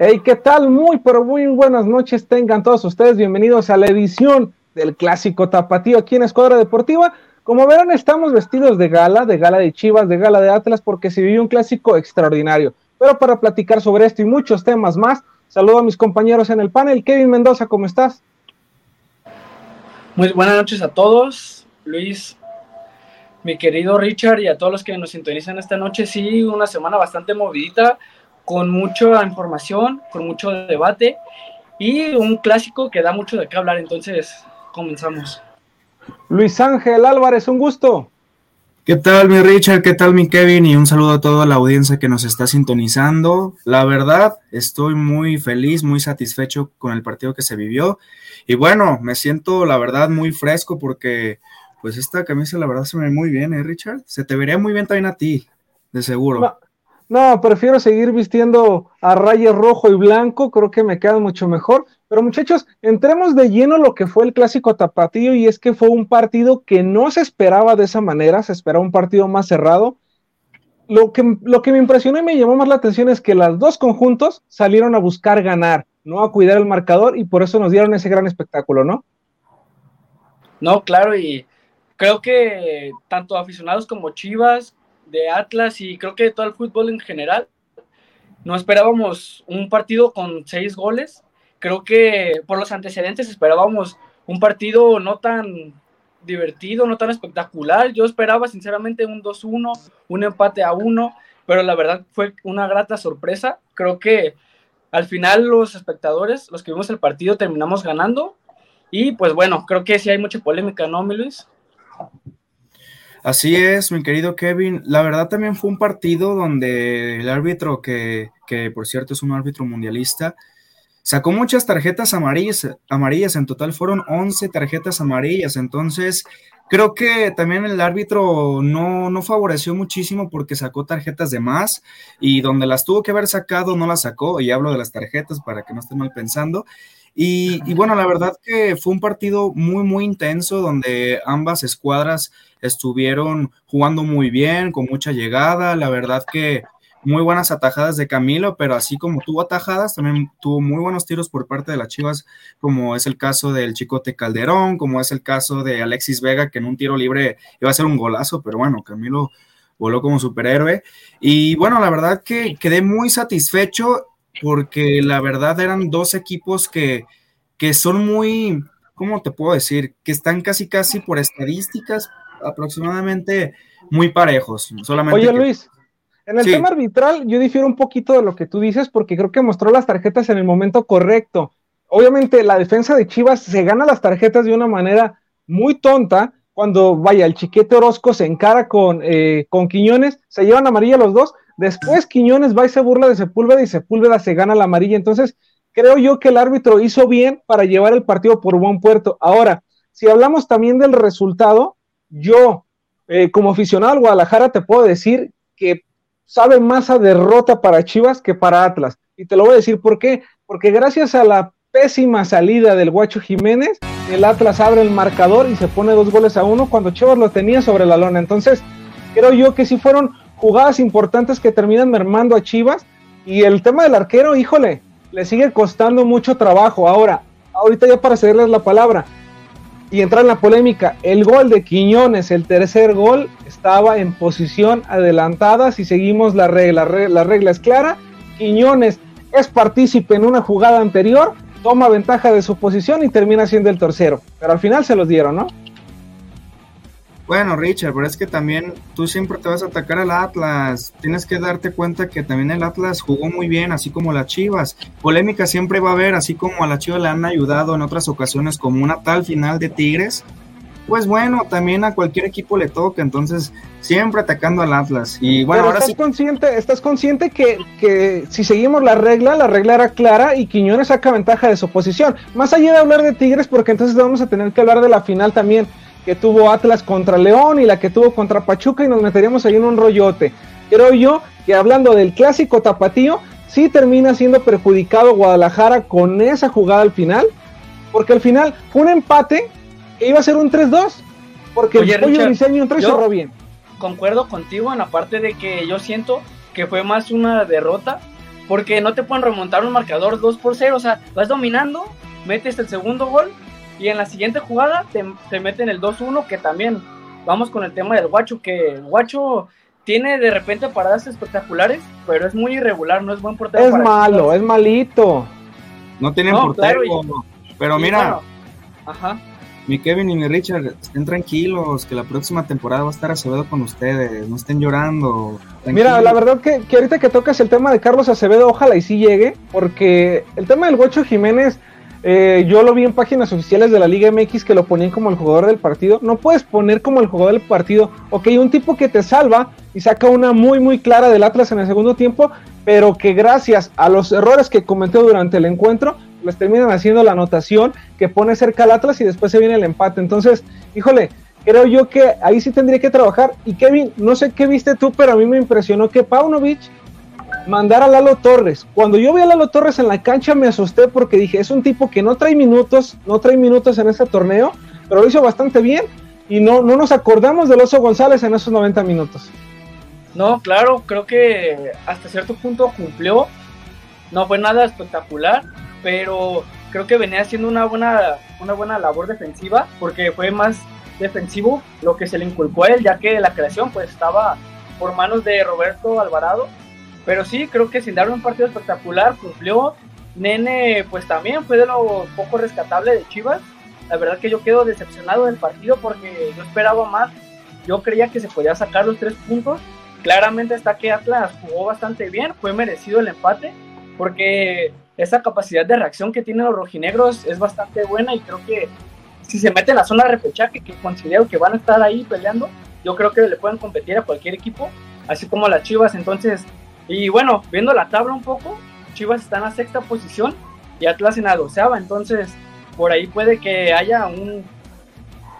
Hey, ¿qué tal? Muy, pero muy buenas noches. Tengan todos ustedes bienvenidos a la edición del clásico tapatío aquí en Escuadra Deportiva. Como verán, estamos vestidos de gala, de gala de Chivas, de gala de Atlas, porque se vivió un clásico extraordinario. Pero para platicar sobre esto y muchos temas más, saludo a mis compañeros en el panel. Kevin Mendoza, ¿cómo estás? Muy buenas noches a todos. Luis, mi querido Richard y a todos los que nos sintonizan esta noche. Sí, una semana bastante movidita con mucha información, con mucho debate y un clásico que da mucho de qué hablar. Entonces, comenzamos. Luis Ángel Álvarez, un gusto. ¿Qué tal, mi Richard? ¿Qué tal, mi Kevin? Y un saludo a toda la audiencia que nos está sintonizando. La verdad, estoy muy feliz, muy satisfecho con el partido que se vivió. Y bueno, me siento, la verdad, muy fresco porque, pues, esta camisa, la verdad, se me ve muy bien, ¿eh, Richard? Se te vería muy bien también a ti, de seguro. No, prefiero seguir vistiendo a rayas rojo y blanco, creo que me queda mucho mejor. Pero muchachos, entremos de lleno lo que fue el clásico tapatío y es que fue un partido que no se esperaba de esa manera, se esperaba un partido más cerrado. Lo que, lo que me impresionó y me llamó más la atención es que los dos conjuntos salieron a buscar ganar, no a cuidar el marcador y por eso nos dieron ese gran espectáculo, ¿no? No, claro, y creo que tanto aficionados como Chivas de Atlas y creo que de todo el fútbol en general. No esperábamos un partido con seis goles. Creo que por los antecedentes esperábamos un partido no tan divertido, no tan espectacular. Yo esperaba sinceramente un 2-1, un empate a 1, pero la verdad fue una grata sorpresa. Creo que al final los espectadores, los que vimos el partido, terminamos ganando. Y pues bueno, creo que sí hay mucha polémica, ¿no, mi Luis? Así es, mi querido Kevin. La verdad también fue un partido donde el árbitro, que, que por cierto es un árbitro mundialista, sacó muchas tarjetas amarillas, amarillas. En total fueron 11 tarjetas amarillas. Entonces, creo que también el árbitro no, no favoreció muchísimo porque sacó tarjetas de más y donde las tuvo que haber sacado no las sacó. Y hablo de las tarjetas para que no estén mal pensando. Y, bueno, la verdad que fue un partido muy, muy intenso donde ambas escuadras estuvieron jugando muy bien, con mucha llegada. La verdad que muy buenas atajadas de Camilo, pero así como tuvo atajadas, también tuvo muy buenos tiros por parte de las Chivas, como es el caso del Chicote Calderón, como es el caso de Alexis Vega, que en un tiro libre iba a ser un golazo, pero bueno, Camilo voló como superhéroe. Y bueno, la verdad que quedé muy satisfecho porque la verdad eran dos equipos que, que son muy, ¿cómo te puedo decir? Que están casi, casi por estadísticas aproximadamente muy parejos. Solamente Oye, Luis, en el tema arbitral yo difiero un poquito de lo que tú dices porque creo que mostró las tarjetas en el momento correcto. Obviamente la defensa de Chivas se gana las tarjetas de una manera muy tonta cuando, vaya, el chiquete Orozco se encara con, eh, con Quiñones, se llevan amarilla los dos, Después Quiñones va y se burla de Sepúlveda y Sepúlveda se gana la amarilla. Entonces, creo yo que el árbitro hizo bien para llevar el partido por buen puerto. Ahora, si hablamos también del resultado, yo, eh, como aficionado al Guadalajara, te puedo decir que sabe más a derrota para Chivas que para Atlas. Y te lo voy a decir por qué. Porque gracias a la pésima salida del Guacho Jiménez, el Atlas abre el marcador y se pone dos goles a uno cuando Chivas lo tenía sobre la lona. Entonces, creo yo que sí fueron jugadas importantes que terminan mermando a Chivas. Y el tema del arquero, híjole, le sigue costando mucho trabajo. Ahora, ahorita ya para cederles la palabra y entrar en la polémica, el gol de Quiñones, el tercer gol, estaba en posición adelantada. Si seguimos la regla, la regla es clara. Quiñones es partícipe en una jugada anterior, toma ventaja de su posición y termina siendo el tercero. Pero al final se los dieron, ¿no? Bueno, Richard, pero es que también tú siempre te vas a atacar al Atlas. Tienes que darte cuenta que también el Atlas jugó muy bien, así como las Chivas. Polémica siempre va a haber, así como a la Chivas le han ayudado en otras ocasiones, como una tal final de Tigres. Pues bueno, también a cualquier equipo le toca, entonces siempre atacando al Atlas. Y bueno, ahora estás consciente, estás consciente que, que si seguimos la regla, la regla era clara y Quiñones saca ventaja de su posición. Más allá de hablar de Tigres, porque entonces vamos a tener que hablar de la final también que tuvo Atlas contra León y la que tuvo contra Pachuca y nos meteríamos ahí en un rollote. Creo yo que hablando del clásico tapatío, sí termina siendo perjudicado Guadalajara con esa jugada al final, porque al final fue un empate que iba a ser un 3-2, porque el pollo diseño un 3 cerró bien. Concuerdo contigo en la parte de que yo siento que fue más una derrota porque no te pueden remontar un marcador 2 por 0, o sea, vas dominando, metes el segundo gol y en la siguiente jugada te, te meten el 2-1, que también vamos con el tema del guacho, que el guacho tiene de repente paradas espectaculares, pero es muy irregular, no es buen portero. Es malo, es malito. No tienen portero. pero mira, ajá. mi Kevin y mi Richard, estén tranquilos, que la próxima temporada va a estar Acevedo con ustedes, no estén llorando. Mira, la verdad que, que, ahorita que tocas el tema de Carlos Acevedo, ojalá y sí llegue, porque el tema del Guacho Jiménez eh, yo lo vi en páginas oficiales de la Liga MX que lo ponían como el jugador del partido. No puedes poner como el jugador del partido, ok, un tipo que te salva y saca una muy muy clara del Atlas en el segundo tiempo, pero que gracias a los errores que cometió durante el encuentro, les terminan haciendo la anotación que pone cerca al Atlas y después se viene el empate. Entonces, híjole, creo yo que ahí sí tendría que trabajar. Y Kevin, no sé qué viste tú, pero a mí me impresionó que Paunovic mandar a Lalo Torres. Cuando yo vi a Lalo Torres en la cancha me asusté porque dije, es un tipo que no trae minutos, no trae minutos en este torneo, pero lo hizo bastante bien y no, no nos acordamos del Oso González en esos 90 minutos. No, claro, creo que hasta cierto punto cumplió. No fue nada espectacular, pero creo que venía haciendo una buena, una buena labor defensiva porque fue más defensivo lo que se le inculcó a él, ya que la creación pues estaba por manos de Roberto Alvarado pero sí, creo que sin dar un partido espectacular, cumplió. Nene, pues también fue de lo poco rescatable de Chivas. La verdad que yo quedo decepcionado del partido porque yo esperaba más. Yo creía que se podía sacar los tres puntos. Claramente está que Atlas jugó bastante bien, fue merecido el empate, porque esa capacidad de reacción que tienen los rojinegros es bastante buena y creo que si se mete en la zona de repechaje, que considero que van a estar ahí peleando, yo creo que le pueden competir a cualquier equipo, así como las Chivas. Entonces, y bueno, viendo la tabla un poco, Chivas está en la sexta posición y Atlas en la doceava, entonces por ahí puede que haya un,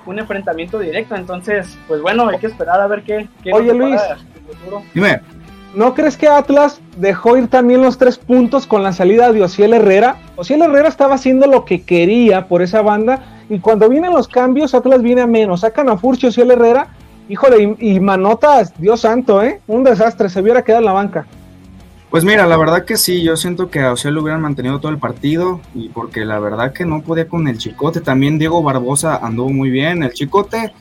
un enfrentamiento directo. Entonces, pues bueno, hay que esperar a ver qué. qué Oye Luis, dime, ¿no crees que Atlas dejó ir también los tres puntos con la salida de Ociel Herrera? Ociel Herrera estaba haciendo lo que quería por esa banda y cuando vienen los cambios, Atlas viene a menos. Sacan a Furcio Ociel Herrera. Híjole, y, y Manotas, Dios santo, ¿eh? Un desastre, se hubiera quedado en la banca. Pues mira, la verdad que sí, yo siento que a Ociel lo hubieran mantenido todo el partido y porque la verdad que no podía con el Chicote. También Diego Barbosa anduvo muy bien. El Chicote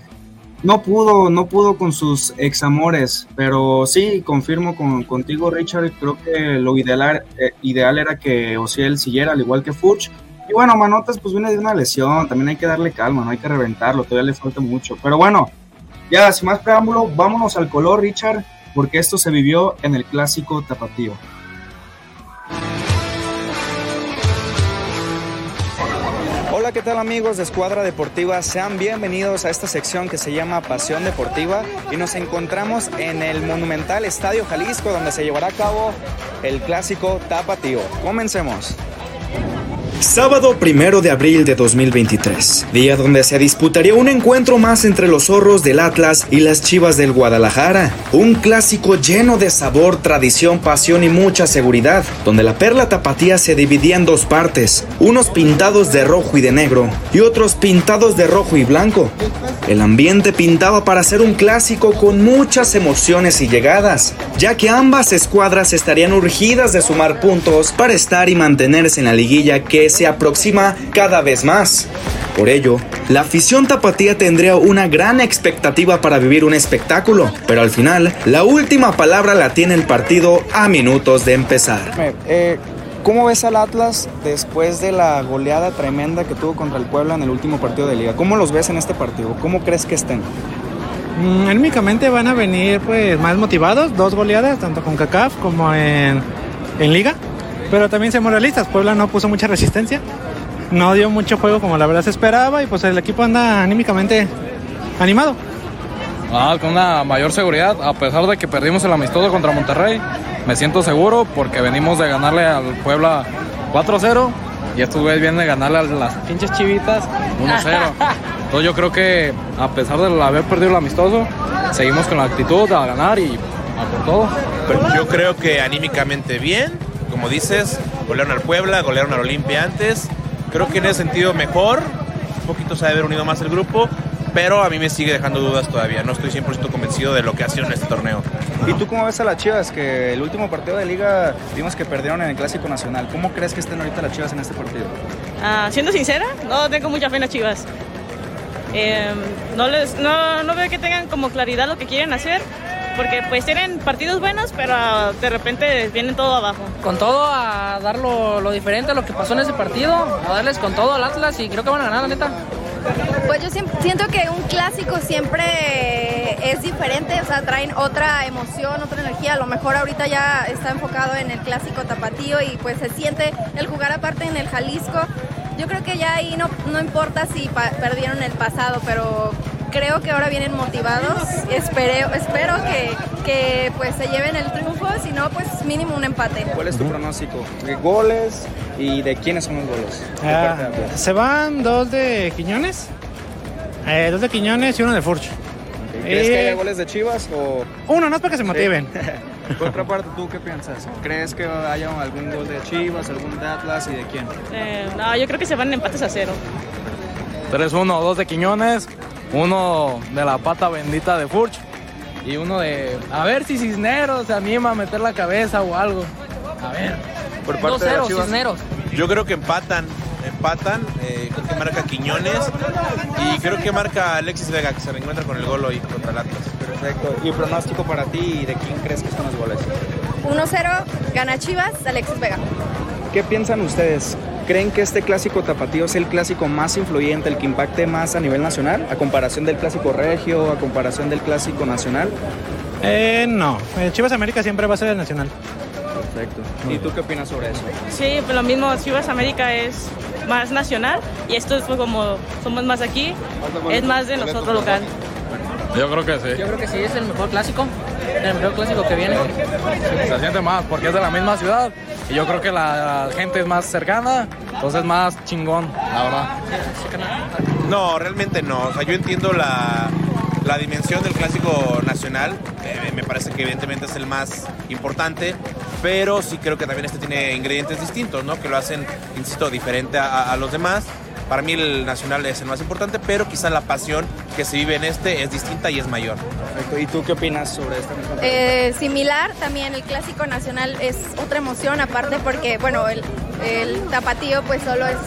no pudo, no pudo con sus examores, pero sí, confirmo con, contigo, Richard. Creo que lo ideal, eh, ideal era que Ociel siguiera, al igual que Fuchs. Y bueno, Manotas pues viene de una lesión, también hay que darle calma, no hay que reventarlo, todavía le falta mucho. Pero bueno, ya sin más preámbulo, vámonos al color, Richard porque esto se vivió en el clásico tapatío. Hola, ¿qué tal amigos de Escuadra Deportiva? Sean bienvenidos a esta sección que se llama Pasión Deportiva y nos encontramos en el monumental Estadio Jalisco donde se llevará a cabo el clásico tapatío. Comencemos. Sábado primero de abril de 2023, día donde se disputaría un encuentro más entre los zorros del Atlas y las chivas del Guadalajara. Un clásico lleno de sabor, tradición, pasión y mucha seguridad, donde la perla tapatía se dividía en dos partes, unos pintados de rojo y de negro y otros pintados de rojo y blanco. El ambiente pintaba para ser un clásico con muchas emociones y llegadas, ya que ambas escuadras estarían urgidas de sumar puntos para estar y mantenerse en la liguilla que se aproxima cada vez más. Por ello, la afición tapatía tendría una gran expectativa para vivir un espectáculo, pero al final, la última palabra la tiene el partido a minutos de empezar. Eh, ¿Cómo ves al Atlas después de la goleada tremenda que tuvo contra el Puebla en el último partido de liga? ¿Cómo los ves en este partido? ¿Cómo crees que estén? Mm, van a venir pues más motivados, dos goleadas, tanto con CACAF como en, en liga. Pero también seamos realistas, Puebla no puso mucha resistencia, no dio mucho juego como la verdad se esperaba y pues el equipo anda anímicamente animado. Ah, con una mayor seguridad, a pesar de que perdimos el amistoso contra Monterrey, me siento seguro porque venimos de ganarle al Puebla 4-0 y estos güeyes vienen de ganarle a las pinches chivitas 1-0. Entonces yo creo que a pesar de haber perdido el amistoso, seguimos con la actitud a ganar y a por todo. Yo creo que anímicamente bien, como dices, golearon al Puebla, golearon al Olimpia antes. Creo que en ese sentido mejor, un poquito se ha haber unido más el grupo, pero a mí me sigue dejando dudas todavía. No estoy 100% convencido de lo que ha sido en este torneo. ¿Y tú cómo ves a las Chivas? Que el último partido de liga vimos que perdieron en el Clásico Nacional. ¿Cómo crees que estén ahorita las Chivas en este partido? Ah, siendo sincera, no tengo mucha fe en las Chivas. Eh, no, les, no, no veo que tengan como claridad lo que quieren hacer porque pues tienen partidos buenos, pero de repente vienen todo abajo. Con todo a dar lo, lo diferente a lo que pasó en ese partido, a darles con todo al Atlas y creo que van a ganar, la neta. Pues yo siento que un clásico siempre es diferente, o sea, traen otra emoción, otra energía. A lo mejor ahorita ya está enfocado en el clásico tapatío y pues se siente el jugar aparte en el Jalisco. Yo creo que ya ahí no, no importa si perdieron el pasado, pero creo que ahora vienen motivados. Espero, espero que, que, pues se lleven el triunfo, si no, pues mínimo un empate. ¿Cuál es tu pronóstico? ¿De goles y de quiénes son los goles? Ah, se van dos de Quiñones, eh, dos de Quiñones y uno de Furch. ¿Crees que haya goles de Chivas o...? Uno, no es para que se motiven. Por otra parte, ¿tú qué piensas? ¿Crees que haya algún gol de Chivas, algún de Atlas y de quién? Eh, no, yo creo que se van empates a cero. 3-1, dos de Quiñones, uno de la pata bendita de Furch y uno de. A ver si Cisneros se anima a meter la cabeza o algo. A ver. Por parte de Cisneros. Yo creo que empatan. Empatan. Eh, creo que marca Quiñones. Y creo que marca Alexis Vega, que se reencuentra con el gol hoy contra el Atlas. Perfecto. ¿Y pronóstico para ti? ¿De quién crees que son los goles? 1-0, gana Chivas, Alexis Vega. ¿Qué piensan ustedes? ¿Creen que este clásico tapatío es el clásico más influyente, el que impacte más a nivel nacional, a comparación del clásico regio, a comparación del clásico nacional? Eh, no, eh, Chivas América siempre va a ser el nacional. Perfecto. ¿Y tú qué opinas sobre eso? Sí, pues lo mismo, Chivas América es más nacional y esto es como somos más aquí, es más de nosotros local. Yo creo que sí. Yo creo que sí, es el mejor clásico, el mejor clásico que viene. Se siente más porque es de la misma ciudad yo creo que la gente es más cercana, entonces más chingón, la verdad. No, realmente no. O sea, yo entiendo la, la dimensión del clásico nacional. Eh, me parece que evidentemente es el más importante, pero sí creo que también este tiene ingredientes distintos, ¿no? Que lo hacen, insisto, diferente a los demás. Para mí el nacional es el más importante, pero quizá la pasión que se vive en este es distinta y es mayor. Perfecto. ¿Y tú qué opinas sobre esta misma eh, Similar, también el clásico nacional es otra emoción aparte porque, bueno, el, el tapatío pues solo es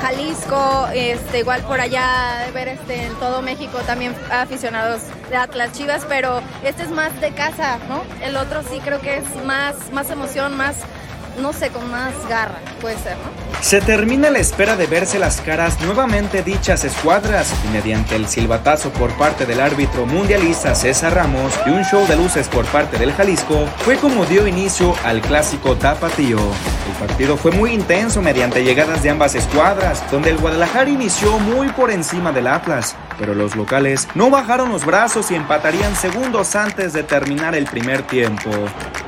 Jalisco, este, igual por allá ver este, en todo México también aficionados de Atlas Chivas, pero este es más de casa, ¿no? El otro sí creo que es más, más emoción, más no sé, con más garra, puede ser, ¿no? Se termina la espera de verse las caras nuevamente dichas escuadras y mediante el silbatazo por parte del árbitro mundialista César Ramos y un show de luces por parte del Jalisco fue como dio inicio al clásico tapatío. El partido fue muy intenso mediante llegadas de ambas escuadras, donde el Guadalajara inició muy por encima del Atlas, pero los locales no bajaron los brazos y empatarían segundos antes de terminar el primer tiempo.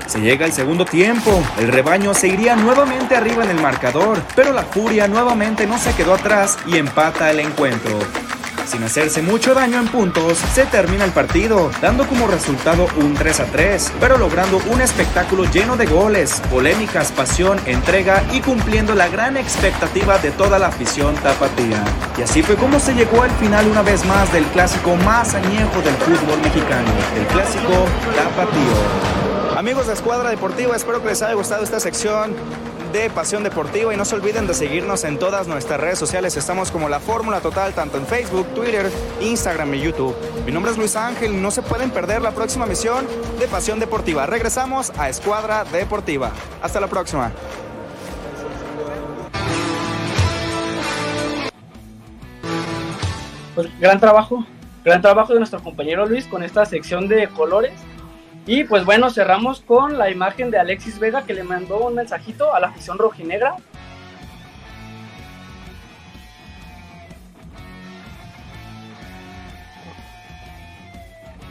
Se llega el segundo tiempo, el rebaño se iría nuevamente arriba en el marcador, pero la furia nuevamente no se quedó atrás y empata el encuentro. Sin hacerse mucho daño en puntos, se termina el partido, dando como resultado un 3 a 3, pero logrando un espectáculo lleno de goles, polémicas, pasión, entrega y cumpliendo la gran expectativa de toda la afición tapatía. Y así fue como se llegó al final una vez más del clásico más añejo del fútbol mexicano, el clásico tapatío. Amigos de Escuadra Deportiva, espero que les haya gustado esta sección de Pasión Deportiva y no se olviden de seguirnos en todas nuestras redes sociales. Estamos como La Fórmula Total, tanto en Facebook, Twitter, Instagram y YouTube. Mi nombre es Luis Ángel no se pueden perder la próxima misión de Pasión Deportiva. Regresamos a Escuadra Deportiva. Hasta la próxima. Pues gran trabajo, gran trabajo de nuestro compañero Luis con esta sección de colores y pues bueno, cerramos con la imagen de Alexis Vega que le mandó un mensajito a la afición rojinegra.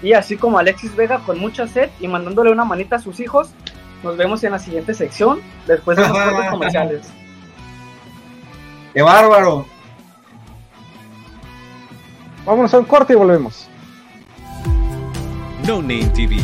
Y así como Alexis Vega con mucha sed y mandándole una manita a sus hijos, nos vemos en la siguiente sección después de los cortes comerciales. ¡Qué bárbaro! Vámonos a un corte y volvemos. No Name TV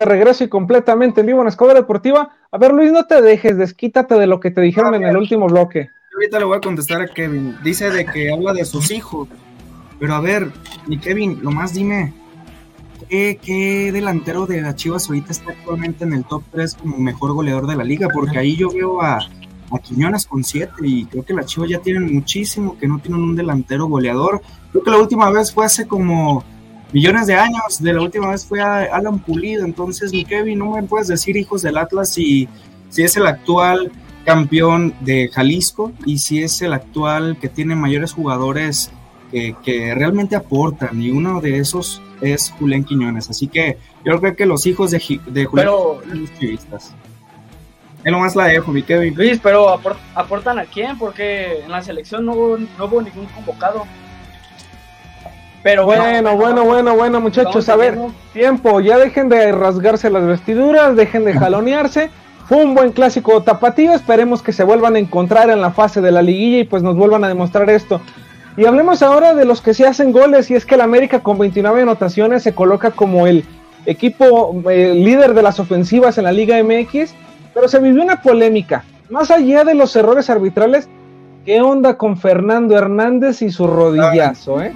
regreso y completamente en vivo en Escoba Deportiva. A ver, Luis, no te dejes, desquítate de lo que te dijeron en el último bloque. Ahorita le voy a contestar a Kevin. Dice de que habla de sus hijos. Pero a ver, mi Kevin, lo más dime, ¿qué, delantero de la Chivas ahorita está actualmente en el top 3 como mejor goleador de la liga? Porque ahí yo veo a, a Quiñones con 7 y creo que la Chivas ya tienen muchísimo que no tienen un delantero goleador. Creo que la última vez fue hace como millones de años. De la última vez fue a Alan Pulido. Entonces, mi Kevin, no me puedes decir hijos del Atlas si, si es el actual campeón de Jalisco y si es el actual que tiene mayores jugadores que, realmente aportan. Y uno de esos es Julián Quiñones. Así que yo creo que los hijos de, de Julián pero, son los chivistas. Es lo más la dejo, mi Kevin. Luis, pero aportan a quién? Porque en la selección no, no hubo ningún convocado. Pero bueno, bueno, bueno, bueno, muchachos, a ver, tiempo, ya dejen de rasgarse las vestiduras, dejen de jalonearse. Fue un buen clásico tapatío, esperemos que se vuelvan a encontrar en la fase de la liguilla y pues nos vuelvan a demostrar esto. Y hablemos ahora de los que se hacen goles y es que el América con 29 anotaciones se coloca como el equipo eh, líder de las ofensivas en la Liga MX, pero se vivió una polémica. Más allá de los errores arbitrales, ¿qué onda con Fernando Hernández y su rodillazo, eh?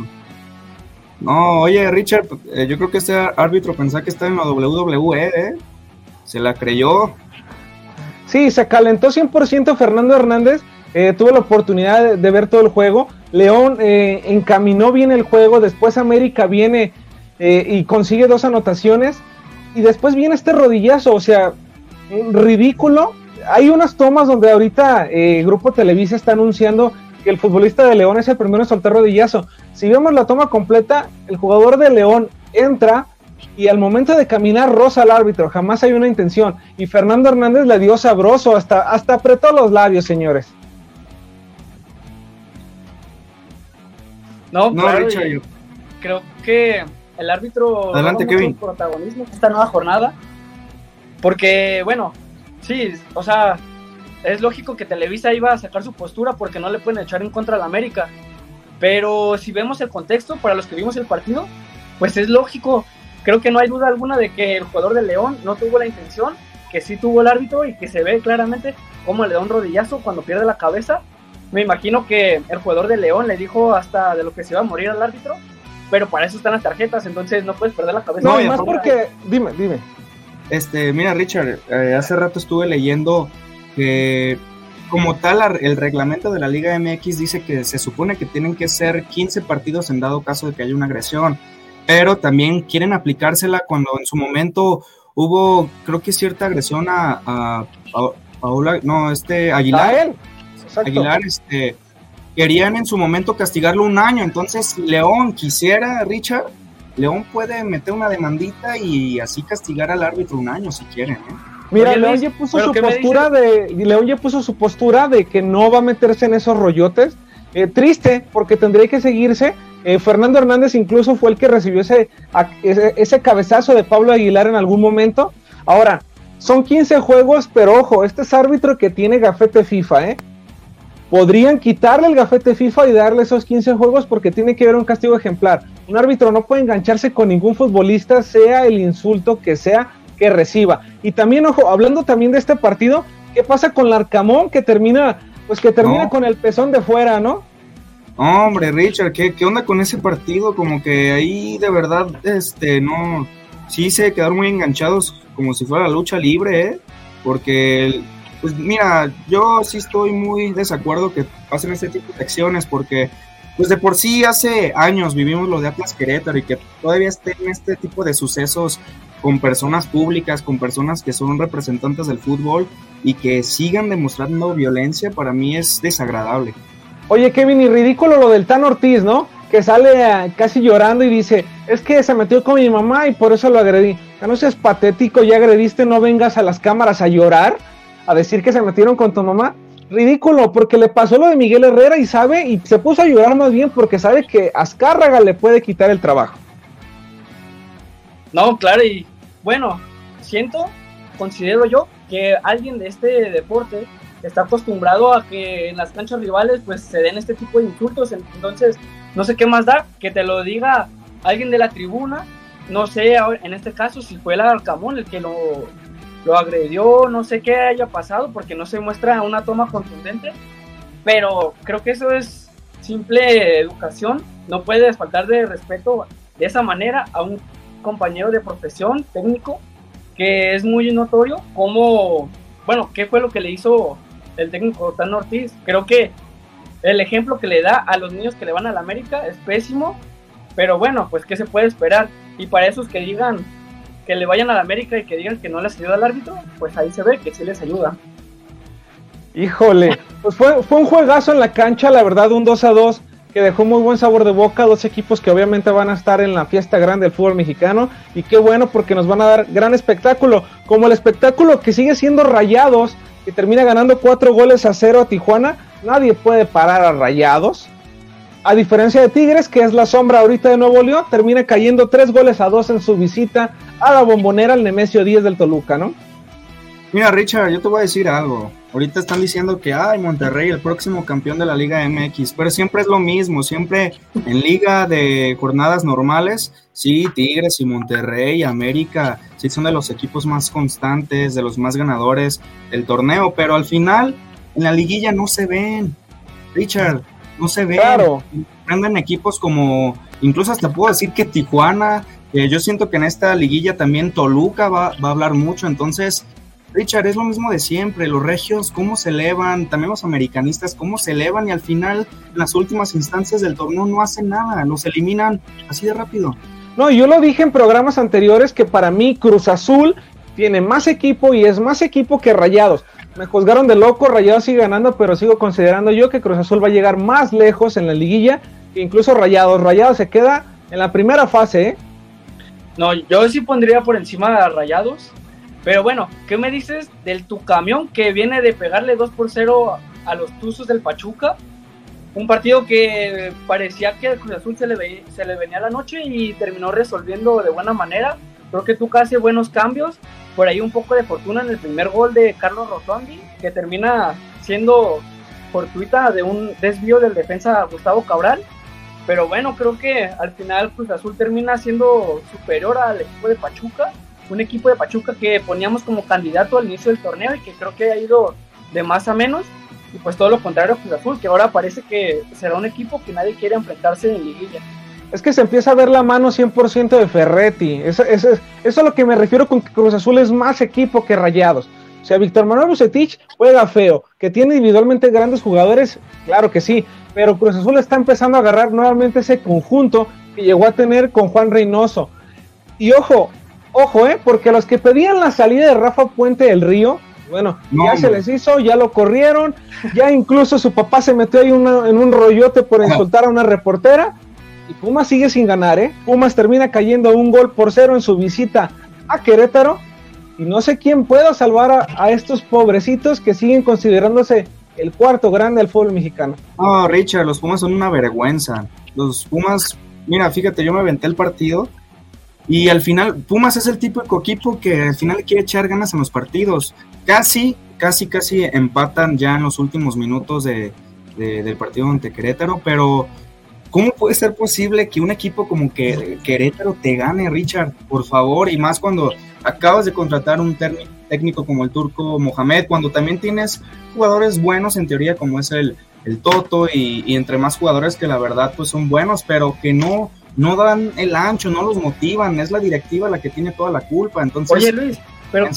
No, oye, Richard, eh, yo creo que este árbitro pensaba que estaba en la WWE, ¿eh? Se la creyó. Sí, se calentó 100% Fernando Hernández. Eh, tuvo la oportunidad de, ver todo el juego. León eh, encaminó bien el juego. Después América viene y consigue dos anotaciones. Y después viene este rodillazo. O sea, ridículo. Hay unas tomas donde ahorita Grupo Televisa está anunciando que el futbolista de León es el primero en soltar rodillazo. Si vemos la toma completa, el jugador de León entra y al momento de caminar rosa al árbitro, jamás hay una intención. Y Fernando Hernández le dio sabroso, hasta, hasta apretó los labios, señores. No, claro, creo que el árbitro Adelante, Kevin. protagonismo esta nueva jornada. Porque, bueno, sí, o sea, es lógico que Televisa iba a sacar su postura porque no le pueden echar en contra a la América. Pero si vemos el contexto, para los que vimos el partido, pues es lógico. Creo que no hay duda alguna de que el jugador de León no tuvo la intención, que sí tuvo el árbitro y que se ve claramente cómo le da un rodillazo cuando pierde la cabeza. Me imagino que el jugador de León le dijo hasta de lo que se iba a morir al árbitro, pero para eso están las tarjetas, entonces no puedes perder la cabeza. No, más porque, dime, dime. Este, mira, Richard, eh, hace rato estuve leyendo que como tal el reglamento de la Liga MX dice que se supone que tienen que ser 15 partidos en dado caso de que haya una agresión, pero también quieren aplicársela cuando en su momento hubo, creo que cierta agresión a, a, Paula, no, este Aguilar. Aguilar, este, querían en su momento castigarlo un año, entonces León quisiera, Richard, León puede meter una demandita y así castigar al árbitro un año si quieren. ¿eh? Mira, León ya puso su postura de León ya puso su postura de que no va a meterse en esos rollotes. Eh, triste, porque tendría que seguirse. Eh, Fernando Hernández incluso fue el que recibió ese, ese, cabezazo de Pablo Aguilar en algún momento. Ahora, son 15 juegos, pero ojo, este es árbitro que tiene gafete FIFA, ¿eh? Podrían quitarle el gafete FIFA y darle esos 15 juegos porque tiene que haber un castigo ejemplar. Un árbitro no puede engancharse con ningún futbolista, sea el insulto que sea que reciba. Y también, ojo, hablando también de este partido, ¿qué pasa con Larcamón que termina, pues que termina con el pezón de fuera, ¿no? Hombre, Richard, ¿qué, ¿qué onda con ese partido? Como que ahí de verdad, este, no, sí se quedaron muy enganchados como si fuera la lucha libre, ¿eh? Porque pues mira, yo sí estoy muy desacuerdo que pasen este tipo de acciones porque pues de por sí hace años vivimos lo de Atlas Querétaro y que todavía estén este tipo de sucesos con personas públicas, con personas que son representantes del fútbol y que sigan demostrando violencia, para mí es desagradable. Oye, Kevin, y ridículo lo del Tan Ortiz, ¿no? Que sale casi llorando y dice, es que se metió con mi mamá y por eso lo agredí. Ya no seas patético, ya agrediste, no vengas a las cámaras a llorar a decir que se metieron con tu mamá. Ridículo, porque le pasó lo de Miguel Herrera y sabe, y se puso a llorar más bien porque sabe que Azcárraga le puede quitar el trabajo. No, claro, y bueno, siento, considero yo, que alguien de este deporte está acostumbrado a que en las canchas rivales pues se den este tipo de insultos, entonces no sé qué más da, que te lo diga alguien de la tribuna, no sé en este caso si fue el Arcamón el que lo, lo agredió, no sé qué haya pasado porque no se muestra una toma contundente, pero creo que eso es simple educación, no puedes faltar de respeto de esa manera a un compañero de profesión técnico que es muy notorio como, bueno, qué fue lo que le hizo el técnico Tan Ortiz, creo que el ejemplo que le da a los niños que le van a la América es pésimo, pero bueno, pues qué se puede esperar y para esos que digan que le vayan a la América y que digan que no les ayuda al árbitro, pues ahí se ve que sí les ayuda. Híjole, pues fue, fue un juegazo en la cancha, la verdad, un 2 a 2 que dejó muy buen sabor de boca, dos equipos que obviamente van a estar en la fiesta grande del fútbol mexicano y qué bueno porque nos van a dar gran espectáculo, como el espectáculo que sigue siendo Rayados, que termina ganando cuatro goles a cero a Tijuana, nadie puede parar a Rayados, a diferencia de Tigres, que es la sombra ahorita de Nuevo León, termina cayendo tres goles a dos en su visita a la bombonera al Nemesio 10 del Toluca, ¿no? Mira, Richard, yo te voy a decir algo. Ahorita están diciendo que, ay, Monterrey, el próximo campeón de la Liga MX, pero siempre es lo mismo, siempre en liga de jornadas normales, sí, Tigres y Monterrey, América, sí son de los equipos más constantes, de los más ganadores del torneo, pero al final en la liguilla no se ven. Richard, no se ve. Claro. Andan equipos como, incluso hasta puedo decir que Tijuana, yo siento que en esta liguilla también Toluca va, va, a hablar mucho, entonces, Richard, es lo mismo de siempre, los regios, cómo se elevan, también los americanistas, cómo se elevan y al final, en las últimas instancias del torneo no hacen nada, los eliminan así de rápido. No, yo lo dije en programas anteriores que para mí Cruz Azul tiene más equipo y es más equipo que Rayados me juzgaron de loco, Rayados sigue ganando, pero sigo considerando yo que Cruz Azul va a llegar más lejos en la liguilla que incluso Rayados. Rayados se queda en la primera fase, ¿eh? No, yo sí pondría por encima a Rayados. Pero bueno, ¿qué me dices del tu camión que viene de pegarle 2 por 0 a los Tuzos del Pachuca? Un partido que parecía que a Cruz Azul se le, venía la noche y terminó resolviendo de buena manera. Creo que tú hace buenos cambios por ahí un poco de fortuna en el primer gol de Carlos Rotondi, que termina siendo fortuita de un desvío del defensa Gustavo Cabral. Pero bueno, creo que al final Cruz Azul termina siendo superior al equipo de Pachuca, un equipo de Pachuca que poníamos como candidato al inicio del torneo y que creo que ha ido de más a menos. Y pues todo lo contrario a Cruz Azul, que ahora parece que será un equipo que nadie quiere enfrentarse en liguilla es que se empieza a ver la mano 100% de Ferretti. Eso, eso, eso, es a lo que me refiero con que Cruz Azul es más equipo que Rayados. O sea, Víctor Manuel Bucetich juega feo, que tiene individualmente grandes jugadores, claro que sí, pero Cruz Azul está empezando a agarrar nuevamente ese conjunto que llegó a tener con Juan Reynoso. Y ojo, Ojo, ¿eh? Porque los que pedían la salida de Rafa Puente del Río, bueno, ya se les hizo, ya lo corrieron, ya incluso su papá se metió ahí en un rollote por insultar a una reportera. Y Pumas sigue sin ganar, ¿eh? Pumas termina cayendo un gol por cero en su visita a Querétaro. Y no sé quién pueda salvar a, a estos pobrecitos que siguen considerándose el cuarto grande del fútbol mexicano. No, Richard, los Pumas son una vergüenza. Los Pumas, mira, fíjate, yo me aventé el partido y al final, Pumas es el típico equipo que al final quiere echar ganas en los partidos. Casi, casi, casi empatan ya en los últimos minutos de, del partido ante Querétaro, pero ¿cómo puede ser posible que un equipo como que Querétaro te gane, Richard? Por favor, y más cuando acabas de contratar un técnico como el turco Mohamed, cuando también tienes jugadores buenos en teoría como es el, el Toto y, y entre más jugadores que la verdad pues son buenos, pero que no no dan el ancho, no los motivan, es la directiva la que tiene toda la culpa. Entonces, Oye Luis, pero,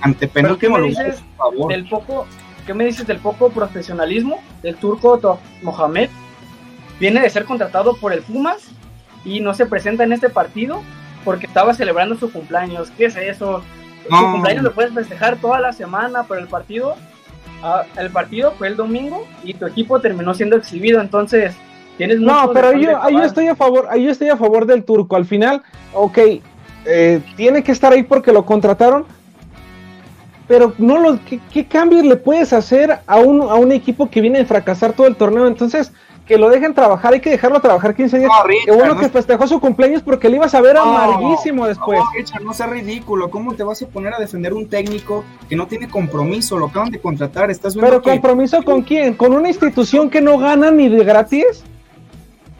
ante ¿qué me dices del poco, ¿qué me dices del poco profesionalismo del turco Mohamed? Viene de ser contratado por el Pumas y no se presenta en este partido porque estaba celebrando su cumpleaños. ¿Qué es eso? Su cumpleaños lo puedes festejar toda la semana, pero el partido, ah, el partido fue el domingo y tu equipo terminó siendo exhibido. Entonces, no, pero yo, ahí estoy a favor, ahí estoy a favor del turco. Al final, ok, eh, tiene que estar ahí porque lo contrataron, pero no lo, ¿qué, cambios le puedes hacer a un, a un equipo que viene a fracasar todo el torneo? Entonces, que lo dejen trabajar, hay que dejarlo trabajar 15 días. Qué bueno que festejó su cumpleaños porque le ibas a ver amarguísimo después. No, Richard, no sea ridículo. ¿Cómo te vas a poner a defender un técnico que no tiene compromiso? Lo acaban de contratar. ¿Estás ¿Pero compromiso con quién? ¿Con una institución que no gana ni de gratis?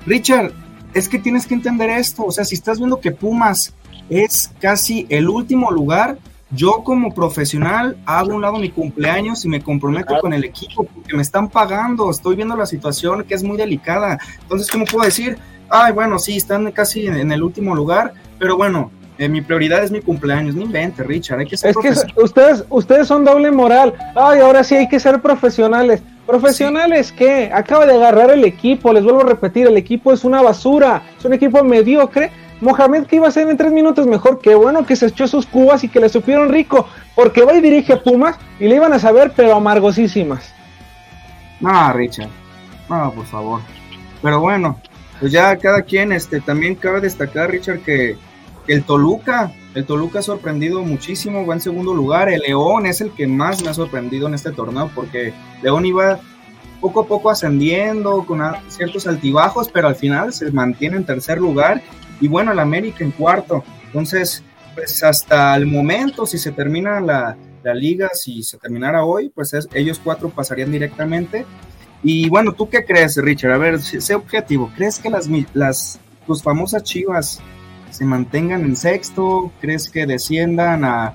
Richard, es que tienes que entender esto, o sea, si estás viendo que Pumas es casi el último lugar, yo como profesional hago un lado mi cumpleaños y me comprometo con el equipo porque me están pagando, estoy viendo la situación que es muy delicada. Entonces, ¿cómo puedo decir? Ay, bueno, sí, están casi en, el último lugar, pero bueno, eh, mi prioridad es mi cumpleaños. No invente, Richard, hay que ser Es que ustedes, ustedes son doble moral. Ay, ahora sí hay que ser profesionales. Profesionales ¿qué? acaba de agarrar el equipo, les vuelvo a repetir, el equipo es una basura, es un equipo mediocre. Mohamed que iba a ser en tres minutos mejor, que bueno que se echó sus cubas y que le supieron rico, porque va y dirige a Pumas y le iban a saber, pero amargosísimas. No, Richard, no, por favor. Pero bueno, pues ya cada quien, este, también cabe destacar, Richard, que el Toluca, el Toluca ha sorprendido muchísimo, va en segundo lugar. El León es el que más me ha sorprendido en este torneo porque León iba poco a poco ascendiendo con ciertos altibajos, pero al final se mantiene en tercer lugar. Y bueno, el América en cuarto. Entonces, pues hasta el momento, si se termina la, liga, si se terminara hoy, pues ellos cuatro pasarían directamente. Y bueno, ¿tú qué crees, Richard? A ver, sé objetivo. ¿Crees que las, las tus famosas chivas se mantengan en sexto? ¿Crees que desciendan a,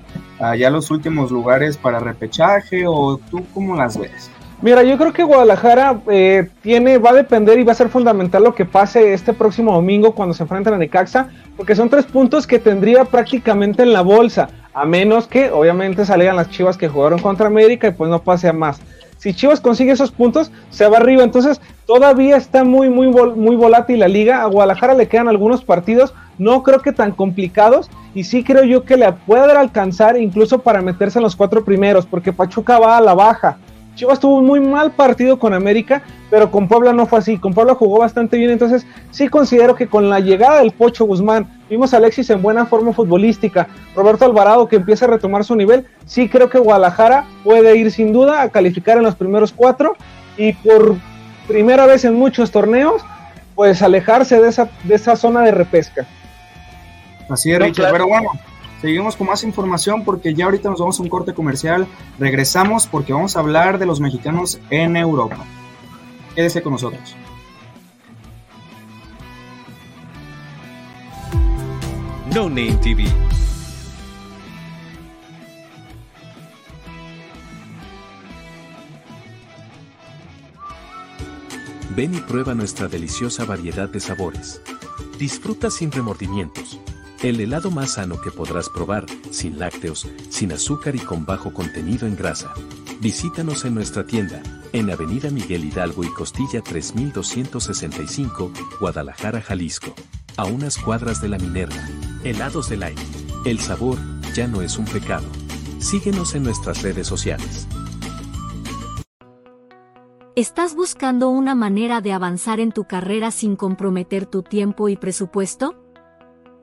ya los últimos lugares para repechaje? ¿O tú cómo las ves? Mira, yo creo que Guadalajara eh, tiene, va a depender y va a ser fundamental lo que pase este próximo domingo cuando se enfrenten a Necaxa, porque son tres puntos que tendría prácticamente en la bolsa, a menos que obviamente salgan las chivas que jugaron contra América y pues no pase a más. Si Chivas consigue esos puntos, se va arriba. Entonces, todavía está muy, muy, muy volátil la liga. A Guadalajara le quedan algunos partidos, no creo que tan complicados. Y sí creo yo que le puede alcanzar incluso para meterse en los cuatro primeros, porque Pachuca va a la baja. Chivas tuvo un muy mal partido con América, pero con Puebla no fue así. Con Puebla jugó bastante bien, entonces sí considero que con la llegada del Pocho Guzmán, vimos a Alexis en buena forma futbolística, Roberto Alvarado que empieza a retomar su nivel, sí creo que Guadalajara puede ir sin duda a calificar en los primeros cuatro y por primera vez en muchos torneos, pues alejarse de esa, de esa zona de repesca. Así es, Richard, pero bueno, Seguimos con más información porque ya ahorita nos vamos a un corte comercial. Regresamos porque vamos a hablar de los mexicanos en Europa. Quédese con nosotros. No Name TV. Ven y prueba nuestra deliciosa variedad de sabores. Disfruta sin remordimientos el helado más sano que podrás probar, sin lácteos, sin azúcar y con bajo contenido en grasa. Visítanos en nuestra tienda, en Avenida Miguel Hidalgo y Costilla 3265, Guadalajara, Jalisco. A unas cuadras de la Minerva. Helados del Aire. El sabor ya no es un pecado. Síguenos en nuestras redes sociales. ¿Estás buscando una manera de avanzar en tu carrera sin comprometer tu tiempo y presupuesto?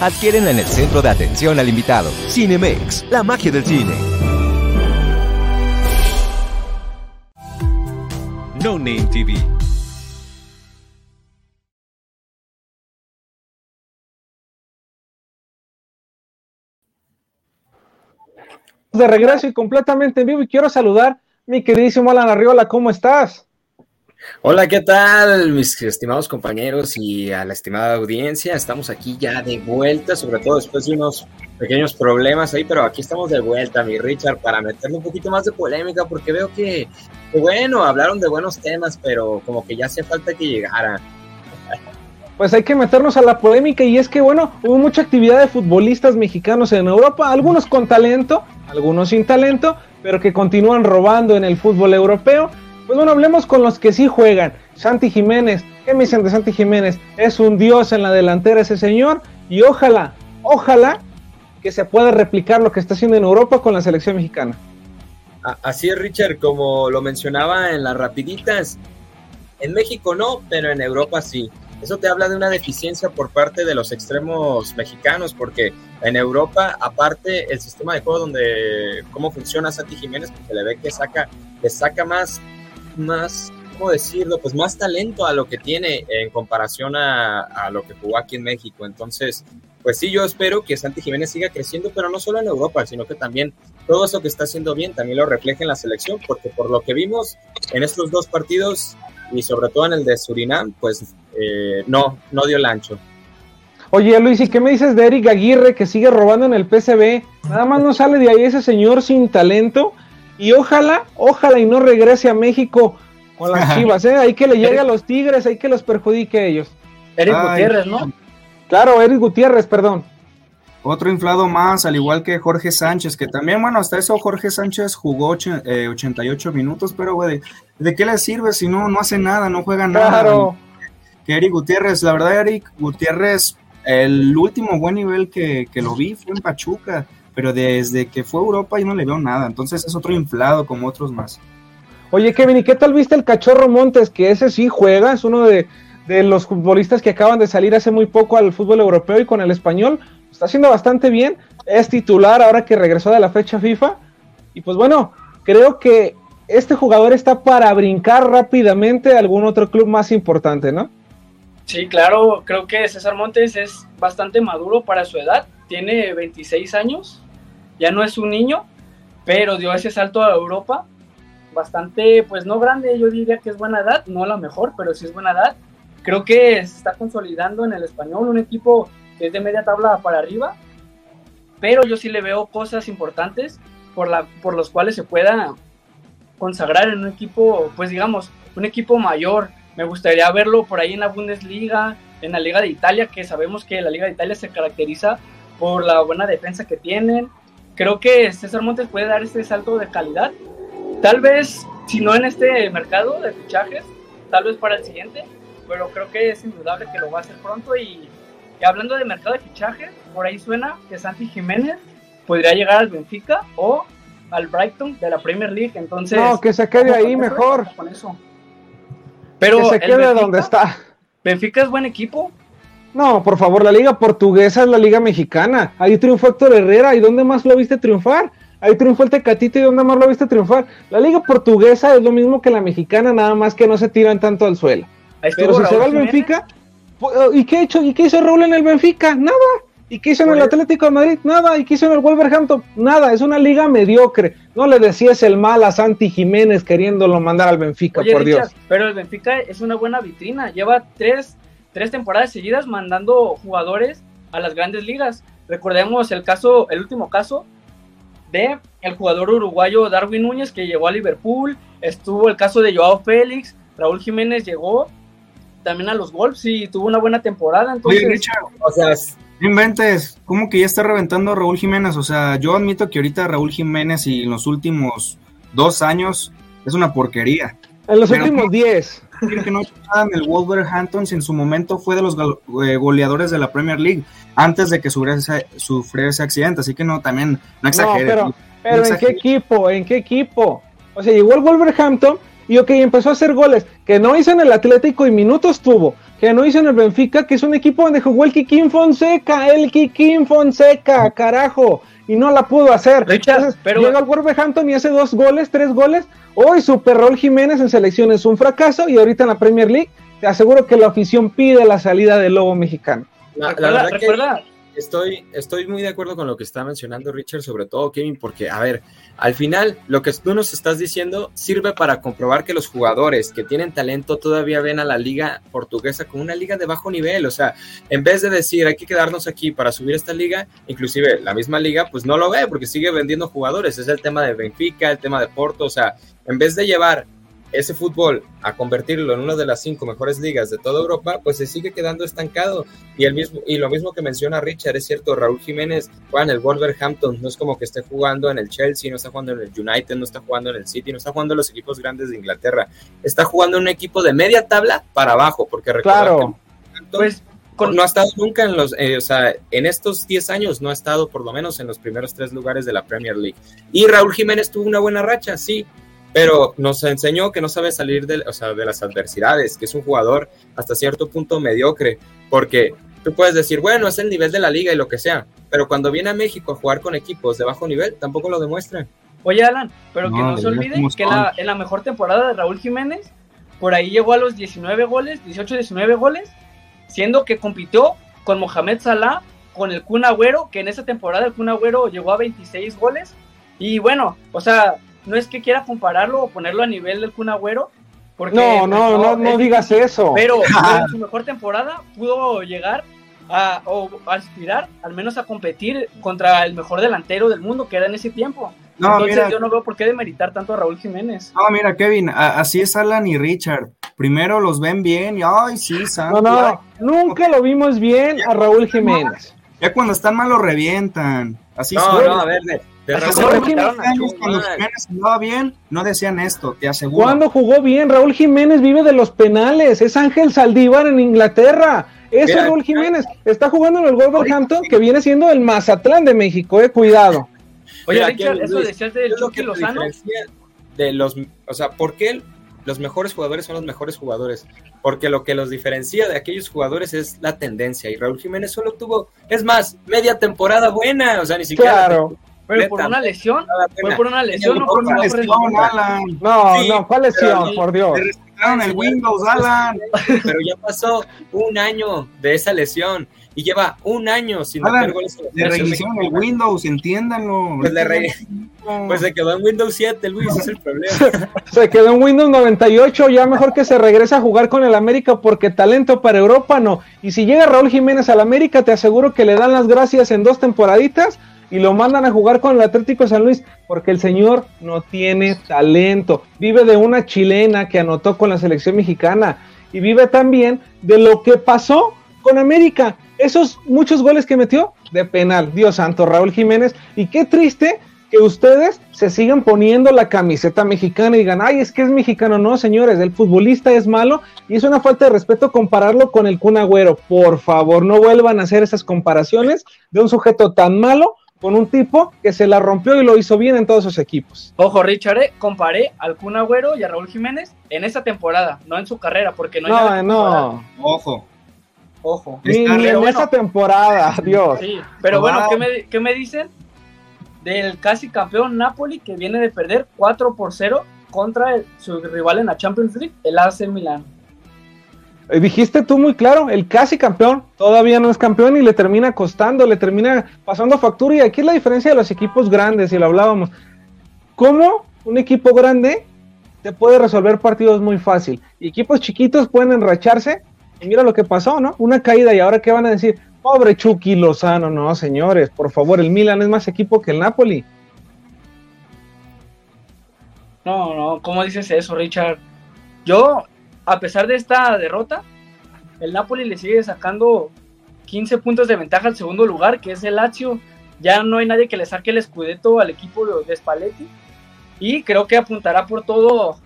Adquiérenla en el centro de atención al invitado. Cinemex, la magia del cine. No Name TV de regreso y completamente en vivo y quiero saludar mi queridísimo Alan Arriola, ¿cómo estás? Hola, ¿qué tal mis estimados compañeros y a la estimada audiencia? Estamos aquí ya de vuelta, sobre todo después de unos pequeños problemas ahí, pero aquí estamos de vuelta, mi Richard, para meterle un poquito más de polémica, porque veo que, bueno, hablaron de buenos temas, pero como que ya hacía falta que llegara pues hay que meternos a la polémica y es que bueno, hubo mucha actividad de futbolistas mexicanos en Europa, algunos con talento, algunos sin talento, pero que continúan robando en el fútbol europeo. Pues bueno, hablemos con los que sí juegan. Santi Jiménez, ¿qué me dicen de Santi Jiménez? Es un dios en la delantera ese señor y ojalá, ojalá que se pueda replicar lo que está haciendo en Europa con la selección mexicana. Así es, Richard, como lo mencionaba en las rapiditas, en México no, pero en Europa sí. Eso te habla de una deficiencia por parte de los extremos mexicanos, porque en Europa, aparte, el sistema de juego donde cómo funciona Santi Jiménez, pues se le ve que saca, le saca más, más, ¿cómo decirlo? Pues más talento a lo que tiene en comparación a, lo que jugó aquí en México. Entonces, pues sí, yo espero que Santi Jiménez siga creciendo, pero no solo en Europa, sino que también todo eso que está haciendo bien también lo refleje en la selección, porque por lo que vimos en estos dos partidos y sobre todo en el de Surinam, pues eh, no, no dio el ancho. Oye Luis, ¿y qué me dices de Eric Aguirre que sigue robando en el PCB? Nada más no sale de ahí ese señor sin talento y ojalá, ojalá y no regrese a México con las chivas, ¿eh? Hay que le llegue a los Tigres, hay que los perjudique a ellos. Eric Gutiérrez, ¿no? Claro, Eric Gutiérrez, perdón. Otro inflado más, al igual que Jorge Sánchez, que también, bueno, hasta eso Jorge Sánchez jugó 88 minutos, pero, güey, ¿de qué le sirve si no, no hace nada, no juega nada? Claro. Que Eric Gutiérrez, la verdad, Eric Gutiérrez, el último buen nivel que, que lo vi fue en Pachuca, pero desde que fue a Europa yo no le veo nada, entonces es otro inflado como otros más. Oye, Kevin, ¿y qué tal viste el Cachorro Montes? Que ese sí juega, es uno de, de los futbolistas que acaban de salir hace muy poco al fútbol europeo y con el español está haciendo bastante bien, es titular ahora que regresó de la fecha FIFA. Y pues bueno, creo que este jugador está para brincar rápidamente a algún otro club más importante, ¿no? Sí, claro, creo que César Montes es bastante maduro para su edad, tiene 26 años, ya no es un niño, pero dio ese salto a Europa, bastante, pues no grande, yo diría que es buena edad, no la mejor, pero sí es buena edad. Creo que se está consolidando en el español, un equipo es de media tabla para arriba, pero yo sí le veo cosas importantes por, la, por los cuales se pueda consagrar en un equipo, pues digamos, un equipo mayor. Me gustaría verlo por ahí en la Bundesliga, en la Liga de Italia, que sabemos que la Liga de Italia se caracteriza por la buena defensa que tienen. Creo que César Montes puede dar este salto de calidad. Tal vez, si no en este mercado de fichajes, tal vez para el siguiente, pero creo que es indudable que lo va a hacer pronto y y hablando de mercado de fichajes, por ahí suena que Santi Jiménez podría llegar al Benfica o al Brighton de la Premier League. Entonces, no, que se quede ahí mejor. Con eso. Pero que se quede donde está. Benfica es buen equipo. No, por favor, la liga portuguesa es la liga mexicana. Ahí triunfó Héctor Herrera. ¿Y dónde más lo viste triunfar? ahí triunfó el Tecatito y ¿dónde más lo viste triunfar? La liga portuguesa es lo mismo que la mexicana, nada más que no se tiran tanto al suelo. Pero si se va al Benfica, ¿y qué, hecho, ¿y qué hizo Raúl en el Benfica? Nada. ¿Y qué hizo en el Atlético de Madrid? Nada. ¿Y qué hizo en el Wolverhampton? Nada. Es una liga mediocre. No le decías el mal a Santi Jiménez queriéndolo mandar al Benfica, por Dios. Pero el Benfica es una buena vitrina. Lleva tres, tres temporadas seguidas mandando jugadores a las grandes ligas. Recordemos el caso, el último caso de el jugador uruguayo Darwin Núñez que llegó a Liverpool. Estuvo el caso de Joao Félix. Raúl Jiménez llegó también a los Wolves y tuvo una buena temporada. Entonces, Richard, o sea, inventes, ¿cómo que ya está reventando Raúl Jiménez? O sea, yo admito que ahorita Raúl Jiménez y en los últimos dos años es una porquería. En los últimos diez. Que no en el Wolverhampton si en su momento fue de los eh, goleadores de la Premier League antes de que sufriera ese, accidente, así que no, también no exagere. pero, pero ¿en qué equipo? ¿En qué equipo? O sea, llegó el Wolverhampton y ok, empezó a hacer goles, que no hizo en el Atlético y minutos tuvo, que no hizo en el Benfica, que es un equipo donde jugó el Kikín Fonseca, el Kikín Fonseca, carajo, y no la pudo hacer. Entonces, pero... llega al Wolverhampton y hace dos goles, tres goles. Hoy Super Rol Jiménez en selección es un fracaso y ahorita en la Premier League te aseguro que la afición pide la salida del lobo mexicano. La, verdad que estoy, estoy muy de acuerdo con lo que está mencionando Richard, sobre todo Kevin, porque, a ver, al final lo que tú nos estás diciendo sirve para comprobar que los jugadores que tienen talento todavía ven a la liga portuguesa como una liga de bajo nivel. O sea, en vez de decir hay que quedarnos aquí para subir esta liga, inclusive la misma liga, pues no lo ve porque sigue vendiendo jugadores. Es el tema de Benfica, el tema de Porto. O sea, en vez de llevar ese fútbol a convertirlo en una de las cinco mejores ligas de toda Europa, pues se sigue quedando estancado. Y, el mismo, y lo mismo que menciona Richard, es cierto, Raúl Jiménez juega en el Wolverhampton, no es como que esté jugando en el Chelsea, no está jugando en el United, no está jugando en el City, no está jugando en los equipos grandes de Inglaterra, está jugando en un equipo de media tabla para abajo, porque recuerda pues, no ha estado nunca en los, eh, o sea, en estos 10 años no ha estado por lo menos en los primeros tres lugares de la Premier League. Y Raúl Jiménez tuvo una buena racha, sí, pero nos enseñó que no sabe salir de, o sea, de las adversidades, que es un jugador hasta cierto punto mediocre, porque tú puedes decir, bueno, es el nivel de la liga y lo que sea, pero cuando viene a México a jugar con equipos de bajo nivel, tampoco lo demuestra. Oye, Alan, pero que no se olvide que la, en la mejor temporada de Raúl Jiménez, por ahí llegó a los 19 goles, 18, 19 goles, siendo que compitió con Mohamed Salah, con el Kun Agüero, que en esa temporada el Kun Agüero llegó a 26 goles, y bueno, o sea, no es que quiera compararlo o ponerlo a nivel del Kun Agüero. Porque, no, no, no, no, digas eso. Pero, en su mejor temporada pudo llegar a, o aspirar al menos a competir contra el mejor delantero del mundo que era en ese tiempo. No, Entonces yo no veo por qué demeritar tanto a Raúl Jiménez. No, mira, Kevin, así es Alan y Richard. Primero los ven bien y ay, sí, No, no, nunca lo vimos bien a Raúl Jiménez. Ya cuando están mal lo revientan. Así no, no, a ver, cuando Jiménez jugaba bien, no decían esto, te aseguro. Cuando jugó bien, Raúl Jiménez vive de los penales, es Ángel Saldívar en Inglaterra. Ese es Raúl Jiménez está jugando en el Wolverhampton, que viene siendo el Mazatlán de México, eh, cuidado. Oye, Richard, eso decías del Chucky Lozano. De los, o sea, ¿por qué los mejores jugadores son los mejores jugadores? Porque lo que los diferencia de aquellos jugadores es la tendencia. Y Raúl Jiménez solo tuvo, es más, media temporada buena, o sea, ni siquiera. Claro pero por una lesión, fue por una lesión, no por una lesión, No, no, ¿cuál lesión? Por Dios. Le el Windows, Alan. Pero ya pasó un año de esa lesión y lleva un año sin meter goles. Le reiniciaron el Windows, entiéndanlo. Pues, le pues se quedó en Windows 7, Luis, ese es el problema. se quedó en Windows 98, ya mejor que se regrese a jugar con el América porque talento para Europa no. Y si llega Raúl Jiménez al América, te aseguro que le dan las gracias en dos temporaditas y lo mandan a jugar con el Atlético San Luis porque el señor no tiene talento. Vive de una chilena que anotó con la selección mexicana y vive también de lo que pasó con América. Esos muchos goles que metió de penal, Dios santo, Raúl Jiménez. Y qué triste que ustedes se sigan poniendo la camiseta mexicana y digan, ay, es que es mexicano. No, señores, el futbolista es malo y es una falta de respeto compararlo con el Kun Agüero. Por favor, no vuelvan a hacer esas comparaciones de un sujeto tan malo con un tipo que se la rompió y lo hizo bien en todos sus equipos. Ojo, Richard, eh, comparé al Kun Agüero y a Raúl Jiménez en esa temporada, no en su carrera, porque no No, no. Ojo. Ojo. Ni, en esa temporada, Dios. Sí, pero bueno, ¿qué me, ¿qué me, dicen del casi campeón Napoli que viene de perder 4 por 0 contra su rival en la Champions League, el AC Milan. Eh, dijiste tú muy claro, el casi campeón todavía no es campeón y le termina costando, le termina pasando factura. Y aquí es la diferencia de los equipos grandes, y lo hablábamos. ¿Cómo un equipo grande te puede resolver partidos muy fácil? Y equipos chiquitos pueden enracharse. Y mira lo que pasó, ¿no? Una caída. Y ahora, ¿qué van a decir? Pobre Chucky Lozano. No, señores, por favor, el Milan es más equipo que el Napoli. No, no, ¿cómo dices eso, Richard? Yo a pesar de esta derrota, el Napoli le sigue sacando 15 puntos de ventaja al segundo lugar, que es el Lazio. Ya no hay nadie que le saque el escudeto al equipo de Spalletti. Y creo que apuntará por todo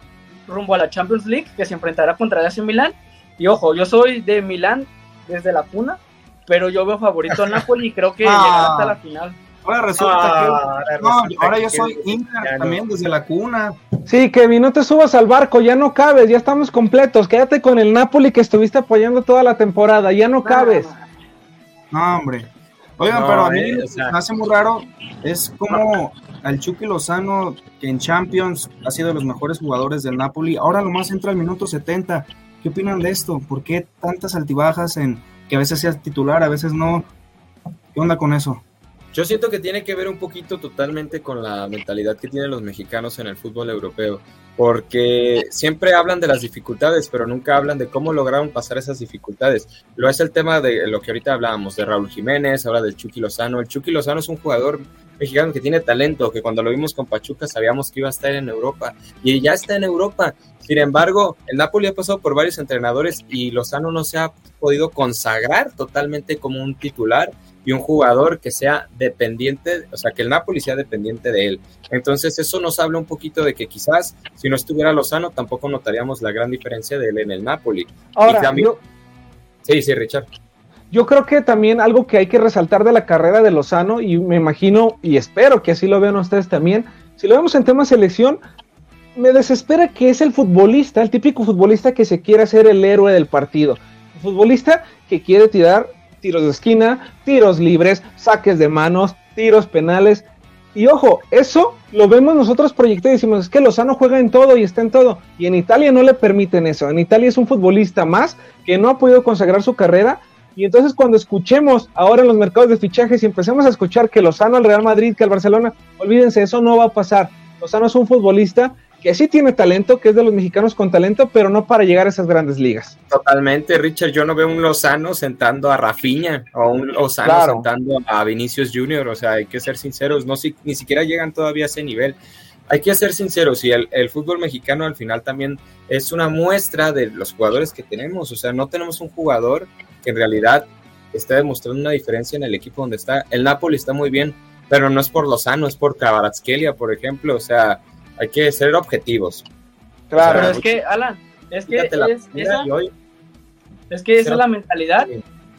rumbo a la Champions League, que se enfrentará contra el AC Milán. Y ojo, yo soy de Milán desde la cuna, pero yo veo favorito al Napoli y creo que ah. llegará hasta la final. Ahora resulta ah, que. No, ahora yo soy Inter también desde la cuna. Sí, Kevin, no te subas al barco, ya no cabes, ya estamos completos. Quédate con el Napoli que estuviste apoyando toda la temporada, ya no cabes. No, hombre. Oigan, pero a mí eh, me hace muy raro es como al Chucky Lozano, que en Champions ha sido de los mejores jugadores del Napoli, ahora lo más entra al minuto 70. ¿Qué opinan de esto? ¿Por qué tantas altibajas en que a veces sea titular, a veces no? ¿Qué onda con eso? Yo siento que tiene que ver un poquito totalmente con la mentalidad que tienen los mexicanos en el fútbol europeo, porque siempre hablan de las dificultades, pero nunca hablan de cómo lograron pasar esas dificultades. Lo es el tema de lo que ahorita hablábamos, de Raúl Jiménez, ahora del Chucky Lozano. El Chucky Lozano es un jugador mexicano que tiene talento, que cuando lo vimos con Pachuca sabíamos que iba a estar en Europa, y ya está en Europa. Sin embargo, el Napoli ha pasado por varios entrenadores y Lozano no se ha podido consagrar totalmente como un titular y un jugador que sea dependiente, o sea, que el Napoli sea dependiente de él. Entonces eso nos habla un poquito de que quizás si no estuviera Lozano tampoco notaríamos la gran diferencia de él en el Napoli. Ahora, Sí, sí, Richard. Yo creo que también algo que hay que resaltar de la carrera de Lozano, y me imagino y espero que así lo vean ustedes también, si lo vemos en tema selección, me desespera que es el futbolista, el típico futbolista que se quiere hacer el héroe del partido. El futbolista que quiere tirar tiros de esquina, tiros libres, saques de manos, tiros penales. Y ojo, eso lo vemos nosotros proyectados y decimos, es que Lozano juega en todo y está en todo. Y en Italia no le permiten eso. En Italia es un futbolista más que no ha podido consagrar su carrera. Y entonces cuando escuchemos ahora en los mercados de fichajes y empecemos a escuchar que Lozano al Real Madrid, que al Barcelona, olvídense, eso no va a pasar. Lozano es un futbolista que sí tiene talento, que es de los mexicanos con talento, pero no para llegar a esas grandes ligas. Totalmente, Richard. Yo no veo un Lozano sentando a Rafinha o un Lozano sentando a Vinicius Junior. O sea, hay que ser sinceros, no si, ni siquiera llegan todavía a ese nivel. Hay que ser sinceros y el, el, fútbol mexicano al final también es una muestra de los jugadores que tenemos. O sea, no tenemos un jugador que en realidad esté demostrando una diferencia en el equipo donde está. El Napoli está muy bien, pero no es por Lozano, es por Kvaratskhelia, por ejemplo. O sea, hay que ser objetivos. Claro. Pero es que, Alan, es que, es, esa, es que esa es la mentalidad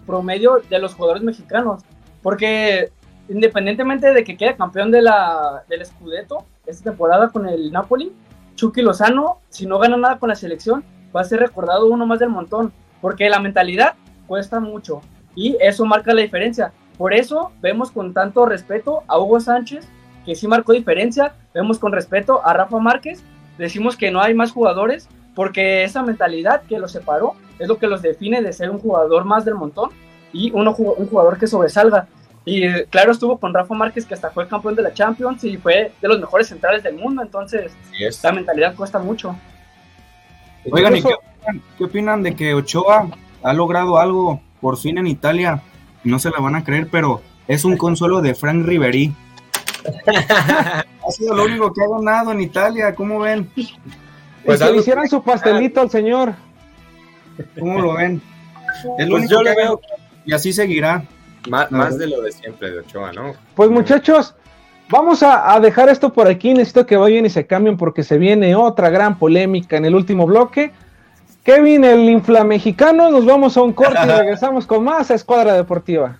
promedio de los jugadores mexicanos. Porque independientemente de que quede campeón de la, del Scudetto esta temporada con el Napoli, Chucky Lozano, si no gana nada con la selección, va a ser recordado uno más del montón. Porque la mentalidad cuesta mucho y eso marca la diferencia. Por eso vemos con tanto respeto a Hugo Sánchez que sí marcó diferencia. Vemos con respeto a Rafa Márquez, decimos que no hay más jugadores porque esa mentalidad que los separó es lo que los define de ser un jugador más del montón y uno, un jugador que sobresalga. Y claro, estuvo con Rafa Márquez, que hasta fue campeón de la Champions y fue de los mejores centrales del mundo. Entonces, la mentalidad cuesta mucho. Oigan, qué, qué opinan de que Ochoa ha logrado algo por fin en Italia? No se la van a creer, pero es un consuelo de Frank Ribery ha sido lo único que ha ganado en Italia, ¿cómo ven? Pues que le hicieran su pastelito al señor. ¿Cómo lo ven? Es lo pues único que veo y así seguirá. Más, de lo de siempre de Ochoa, ¿no? Pues muchachos, vamos a, dejar esto por aquí. Necesito que vayan y se cambien porque se viene otra gran polémica en el último bloque. Kevin, el inflamexicano, nos vamos a un corte y regresamos con más a Escuadra Deportiva.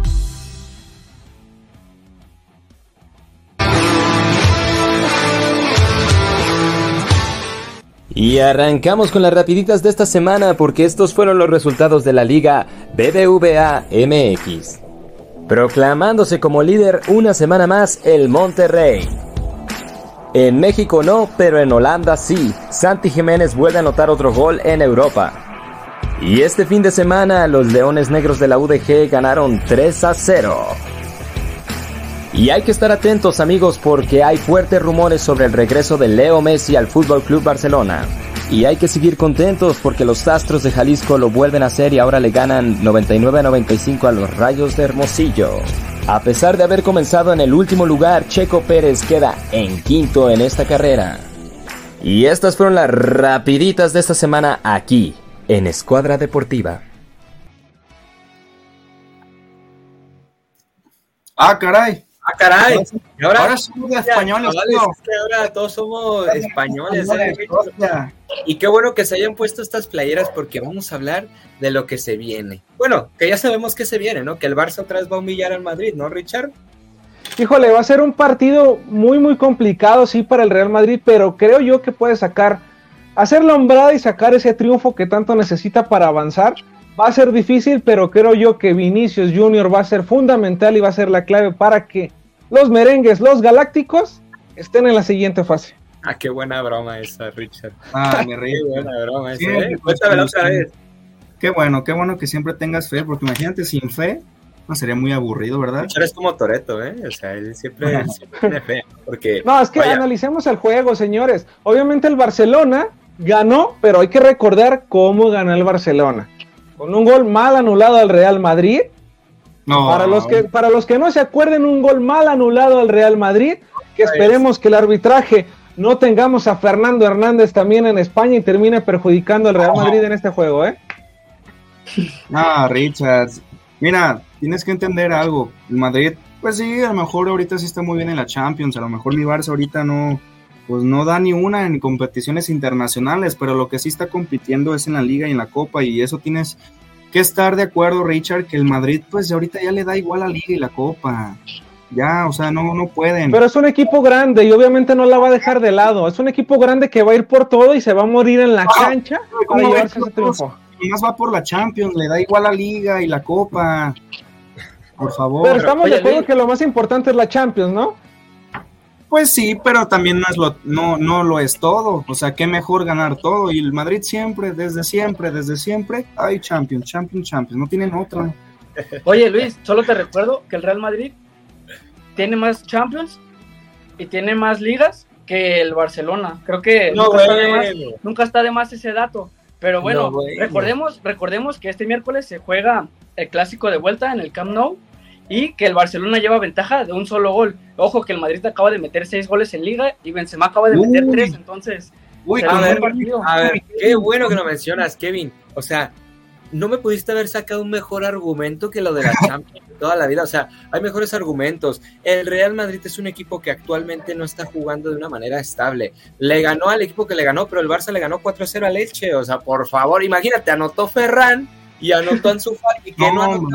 Y arrancamos con las rapiditas de esta semana porque estos fueron los resultados de la liga BBVA MX. Proclamándose como líder una semana más el Monterrey. En México no, pero en Holanda sí. Santi Jiménez vuelve a anotar otro gol en Europa. Y este fin de semana los Leones Negros de la UDG ganaron 3 a 0. Y hay que estar atentos amigos porque hay fuertes rumores sobre el regreso de Leo Messi al Fútbol Club Barcelona. Y hay que seguir contentos porque los Astros de Jalisco lo vuelven a hacer y ahora le ganan 99 a 95 a los Rayos de Hermosillo. A pesar de haber comenzado en el último lugar, Checo Pérez queda en quinto en esta carrera. Y estas fueron las rapiditas de esta semana aquí, en Escuadra Deportiva. Ah, caray. Ah, caray. Y ahora, somos españoles. ahora todos somos españoles. ¿eh? Y qué bueno que se hayan puesto estas playeras porque vamos a hablar de lo que se viene. Bueno, que ya sabemos que se viene, ¿no? Que el Barça otra vez va a humillar al Madrid, ¿no, Richard? Híjole, va a ser un partido muy, muy complicado, sí, para el Real Madrid, pero creo yo que puede sacar, hacer la hombrada y sacar ese triunfo que tanto necesita para avanzar. Va a ser difícil, pero creo yo que Vinicius Junior va a ser fundamental y va a ser la clave para que los merengues, los galácticos, estén en la siguiente fase. Ah, qué buena broma esa, Richard. Ah, me reí. Qué buena broma esa, Sí, ¿eh? pues, Cuéntamela pues, otra vez. Qué bueno, qué bueno que siempre tengas fe, porque imagínate sin fe, no sería muy aburrido, ¿verdad? Richard es como Toreto, ¿eh? O sea, él siempre, él siempre tiene fe. Porque, No, es que vaya, analicemos el juego, señores. Obviamente el Barcelona ganó, pero hay que recordar cómo ganó el Barcelona. Con un gol mal anulado al Real Madrid. No. Para los que para los que no se acuerden, un gol mal anulado al Real Madrid, que esperemos que el arbitraje no tengamos a Fernando Hernández también en España y termine perjudicando al Real Madrid en este juego, ¿eh? Ah, Richard. Mira, tienes que entender algo. El Madrid, pues sí, a lo mejor ahorita sí está muy bien en la Champions. A lo mejor mi Barça ahorita no, pues no da ni una en competiciones internacionales, pero lo que sí está compitiendo es en la Liga y en la Copa. Y eso tienes que estar de acuerdo, Richard, que el Madrid, pues ahorita ya le da igual la Liga y la Copa. Ya, o sea, no, no pueden. Pero es un equipo grande y obviamente no la va a dejar de lado. Es un equipo grande que va a ir por todo y se va a morir en la cancha para ¿cómo llevarse ese triunfo. Nomás va por la Champions, le da igual la Liga y la Copa. Por favor. Pero estamos de acuerdo que lo más importante es la Champions, ¿no? Pues sí, pero también no, es lo, no, no lo es todo. O sea, qué mejor ganar todo. Y el Madrid siempre, desde siempre, desde siempre, hay Champions, Champions, Champions. No tienen otra. Oye, Luis, solo te recuerdo que el Real Madrid tiene más Champions y tiene más ligas que el Barcelona. Creo que No, nunca, está de más, nunca está de más ese dato. Pero bueno, No, bueno. recordemos, recordemos que este miércoles se juega el clásico de vuelta en el Camp Nou y que el Barcelona lleva ventaja de un solo gol. Ojo que el Madrid acaba de meter seis goles en liga y Benzema acaba de meter Uy. tres, entonces Uy, a ver, a ver, qué bueno que lo mencionas, Kevin. O sea, no me pudiste haber sacado un mejor argumento que lo de la Champions toda la vida. O sea, hay mejores argumentos. El Real Madrid es un equipo que actualmente no está jugando de una manera estable. Le ganó al equipo que le ganó, pero el Barça le ganó 4-0 al Elche. O sea, por favor, imagínate, anotó Ferran y anotó Ansu Fati, que no, No, anotó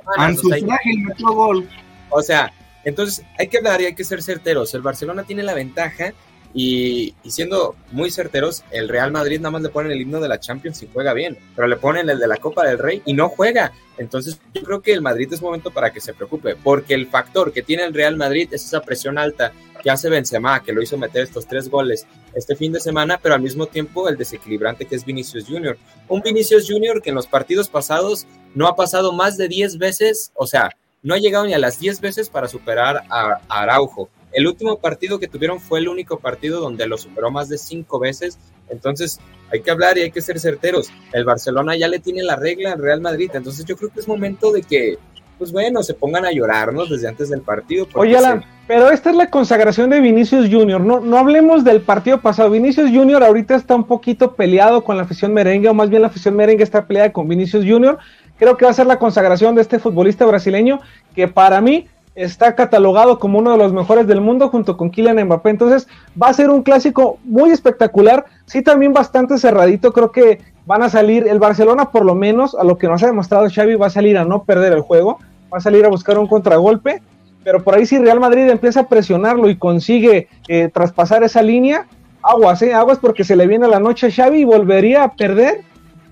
semanas. O sea, gol. o sea, entonces hay que hablar y hay que ser certeros. El Barcelona tiene la ventaja y, siendo muy certeros, el Real Madrid nada más le ponen el himno de la Champions y juega bien, pero le ponen el de la Copa del Rey y no juega. Entonces yo creo que el Madrid es momento para que se preocupe, porque el factor que tiene el Real Madrid es esa presión alta que hace Benzema, que lo hizo meter estos tres goles este fin de semana, pero al mismo tiempo el desequilibrante que es Vinicius Junior. Un Vinicius Junior que en los partidos pasados no ha pasado más de 10 veces, o sea, no ha llegado ni a las 10 veces para superar a Araujo. El último partido que tuvieron fue el único partido donde lo superó más de 5 veces. Entonces hay que hablar y hay que ser certeros. El Barcelona ya le tiene la regla al Real Madrid. Entonces yo creo que es momento de que, pues bueno, se pongan a llorarnos desde antes del partido. Oye, Alan, se- pero esta es la consagración de Vinicius Junior. No, no hablemos del partido pasado. Vinicius Junior ahorita está un poquito peleado con la afición merengue, o más bien la afición merengue está peleada con Vinicius Junior. Creo que va a ser la consagración de este futbolista brasileño, que para mí está catalogado como uno de los mejores del mundo junto con Kylian Mbappé. Entonces va a ser un clásico muy espectacular, sí también bastante cerradito. Creo que van a salir, el Barcelona por lo menos, a lo que nos ha demostrado Xavi, va a salir a no perder el juego, va a salir a buscar un contragolpe pero por ahí si Real Madrid empieza a presionarlo y consigue eh, traspasar esa línea, aguas, eh, aguas porque se le viene la noche a Xavi y volvería a perder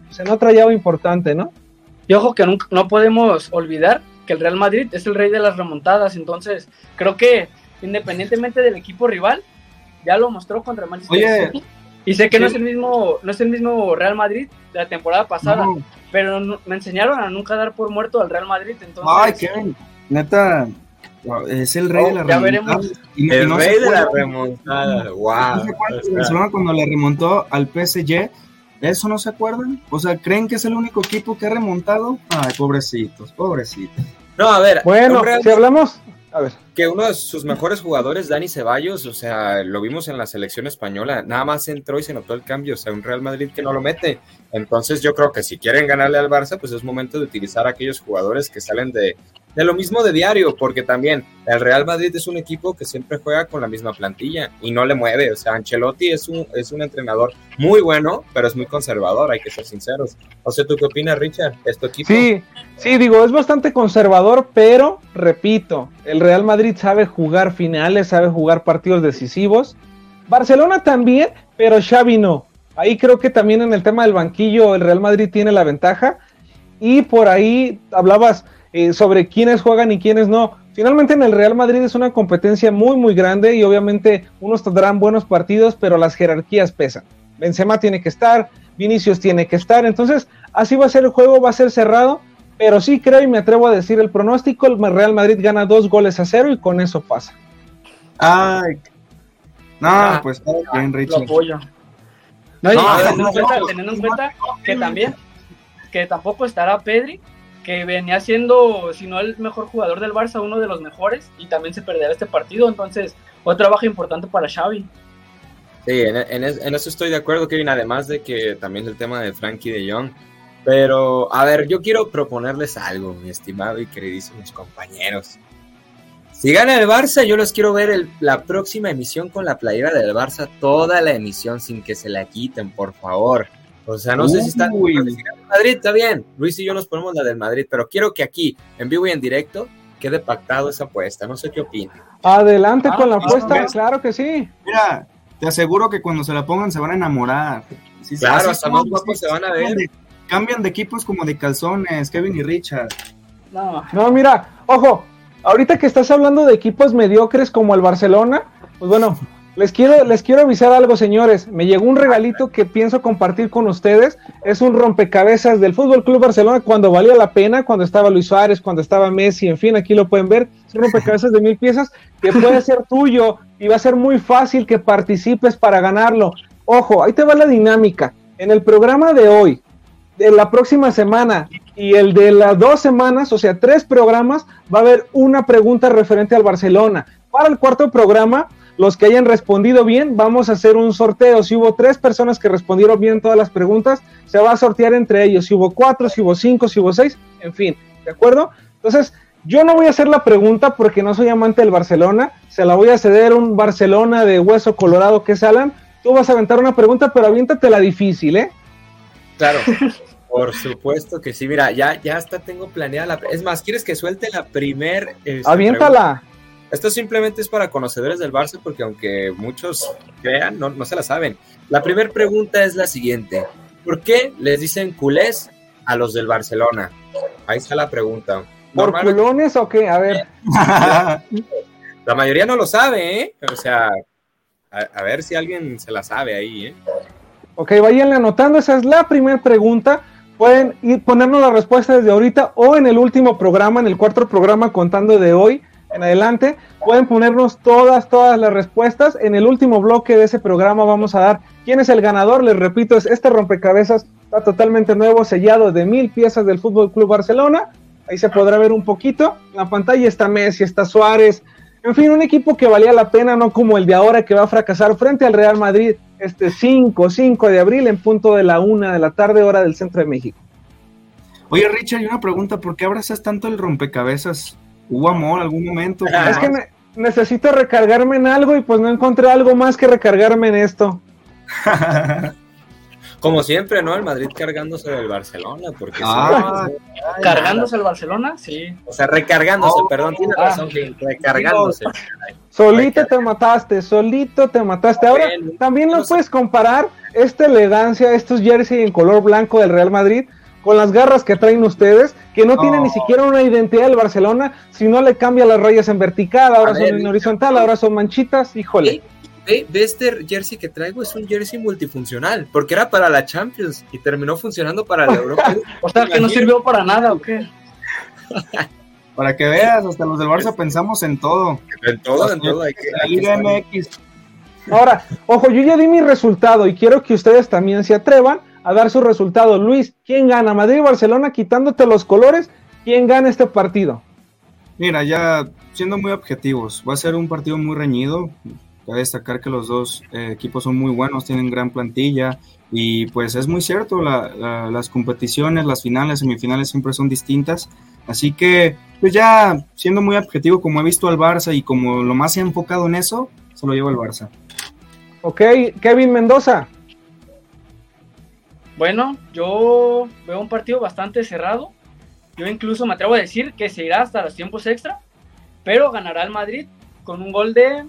pues, en otra llave importante, ¿no? Y ojo que nunca- no podemos olvidar que el Real Madrid es el rey de las remontadas, entonces creo que independientemente del equipo rival, ya lo mostró contra el Manchester Oye, City. Y sé que no es el mismo, no es el mismo Real Madrid de la temporada pasada, No. pero no- me enseñaron a nunca dar por muerto al Real Madrid, entonces Ay, Kevin, neta, es el rey Oh, de la ya remontada. veremos. Y- y el no rey de la remontada. Wow. ¿No se acuerdan que Barcelona cuando le remontó al PSG? ¿Eso no se acuerdan? O sea, ¿creen que es el único equipo que ha remontado? Ay, pobrecitos, pobrecitos. No, a ver. Bueno, Real si hablamos, a ver. que uno de sus mejores jugadores, Dani Ceballos, o sea, lo vimos en la selección española, nada más entró y se notó el cambio, o sea, un Real Madrid que no lo mete. Entonces yo creo que si quieren ganarle al Barça, pues es momento de utilizar a aquellos jugadores que salen de, de lo mismo de diario, porque también el Real Madrid es un equipo que siempre juega con la misma plantilla y no le mueve, o sea, Ancelotti es un, es un entrenador muy bueno, pero es muy conservador, hay que ser sinceros. O sea, ¿tú qué opinas, Richard? ¿Es tu equipo? Sí, sí, digo, es bastante conservador, pero repito, el Real Madrid sabe jugar finales, sabe jugar partidos decisivos. Barcelona también, pero Xavi no. Ahí creo que también en el tema del banquillo el Real Madrid tiene la ventaja. Y por ahí hablabas eh, sobre quiénes juegan y quiénes no. Finalmente en el Real Madrid es una competencia muy muy grande y obviamente unos tendrán buenos partidos, pero las jerarquías pesan. Benzema tiene que estar, Vinicius tiene que estar, entonces así va a ser el juego, va a ser cerrado, pero sí creo y me atrevo a decir el pronóstico, el Real Madrid gana dos goles a cero y con eso pasa. Ay. No, Ah, pues está bien, lo Richard. apoyo. No, y No, teniendo, no, en cuenta, no, teniendo en cuenta que también, que tampoco estará Pedri, que venía siendo, si no el mejor jugador del Barça, uno de los mejores, y también se perderá este partido, entonces, otra baja importante para Xavi. Sí, en, en es- en eso estoy de acuerdo, Kevin, además de que también el tema de Frankie de Jong. Pero, a ver, yo quiero proponerles algo, mi estimado y queridísimos compañeros. Si gana el Barça, yo los quiero ver la próxima emisión con la playera del Barça, toda la emisión sin que se la quiten, por favor. O sea, no sé si está. Uy. Madrid, está bien. Luis y yo nos ponemos la del Madrid, pero quiero que aquí, en vivo y en directo, quede pactado esa apuesta. No sé qué opinan. Adelante Ah, con la ah, apuesta, ¿ves? claro que sí. Mira, te aseguro que cuando se la pongan se van a enamorar. Sí, sí, Claro, hasta más guapos se van a ver. de- cambian de equipos como de calzones, Kevin y Richard. No, No, mira, ojo, ahorita que estás hablando de equipos mediocres como el Barcelona, pues bueno, les quiero, les quiero avisar algo, señores. Me llegó un regalito que pienso compartir con ustedes. Es un rompecabezas del Fútbol Club Barcelona cuando valía la pena, cuando estaba Luis Suárez, cuando estaba Messi, en fin, aquí lo pueden ver. Es un rompecabezas de mil piezas que puede ser tuyo y va a ser muy fácil que participes para ganarlo. Ojo, ahí te va la dinámica. en el programa de hoy, de la próxima semana y el de las dos semanas, o sea, tres programas, va a haber una pregunta referente al Barcelona. Para el cuarto programa, los que hayan respondido bien, vamos a hacer un sorteo. Si hubo tres personas que respondieron bien todas las preguntas, se va a sortear entre ellos. Si hubo cuatro, si hubo cinco, si hubo seis, en fin, ¿de acuerdo? Entonces, yo no voy a hacer la pregunta porque no soy amante del Barcelona, se la voy a ceder a un Barcelona de hueso colorado que es Alan. Tú vas a aventar una pregunta, pero aviéntate la difícil, ¿eh? Claro. Por supuesto que sí, mira, ya, ya hasta tengo planeada la... Es más, ¿quieres que suelte la primer... Este, Aviéntala. Esto simplemente es para conocedores del Barça porque aunque muchos crean, no, no se la saben. La primera pregunta es la siguiente. ¿Por qué les dicen culés a los del Barcelona? Ahí está la pregunta. ¿Por culones o qué? A ver. la mayoría no lo sabe, ¿eh? O sea, a, ver si alguien se la sabe ahí, ¿eh? Ok, vayan anotando, esa es la primera pregunta. Pueden ir ponernos la respuesta desde ahorita o en el último programa, en el cuarto programa contando de hoy en adelante. Pueden ponernos todas, todas las respuestas. En el último bloque de ese programa vamos a dar quién es el ganador. Les repito, es este rompecabezas está totalmente nuevo, sellado de mil piezas del Fútbol Club Barcelona. Ahí se podrá ver un poquito. En la pantalla está Messi, está Suárez. En fin, un equipo que valía la pena, no como el de ahora que va a fracasar frente al Real Madrid este 5, 5 de abril en punto de la una de la tarde, hora del centro de México. Oye, Richard, hay una pregunta, ¿por qué abrazas tanto el rompecabezas? ¿Hubo amor algún momento? es que necesito recargarme en algo y pues no encontré algo más que recargarme en esto. Como siempre, ¿no? El Madrid cargándose del Barcelona, porque ah, cargándose el Barcelona, sí. O sea, recargándose, perdón, tiene ah. razón, recargándose. Solito te mataste, solito te mataste. Ahora, también no puedes comparar esta elegancia, estos jersey en color blanco del Real Madrid con las garras que traen ustedes, que no tienen ni siquiera una identidad del Barcelona, si no le cambia las rayas en vertical, ahora son en horizontal, ahora son manchitas, híjole. Ve, este jersey que traigo es un jersey multifuncional, porque era para la Champions y terminó funcionando para la Europa. o sea, que no sirvió para nada, ¿o qué? para que veas, hasta los del Barça pensamos en todo. En todo, en todo. Hay que, Ahora, ojo, yo ya di mi resultado y quiero que ustedes también se atrevan a dar su resultado. Luis, ¿quién gana? ¿Madrid Barcelona quitándote los colores? ¿Quién gana este partido? Mira, ya siendo muy objetivos, va a ser un partido muy reñido. Cabe destacar que los dos eh, equipos son muy buenos, tienen gran plantilla y pues es muy cierto, las competiciones, las finales, semifinales siempre son distintas. Así que, pues ya siendo muy objetivo, como he visto al Barça y como lo más he enfocado en eso, se lo llevo al Barça. Ok, Kevin Mendoza. Bueno, yo veo un partido bastante cerrado. Yo incluso me atrevo a decir que se irá hasta los tiempos extra, pero ganará el Madrid con un gol de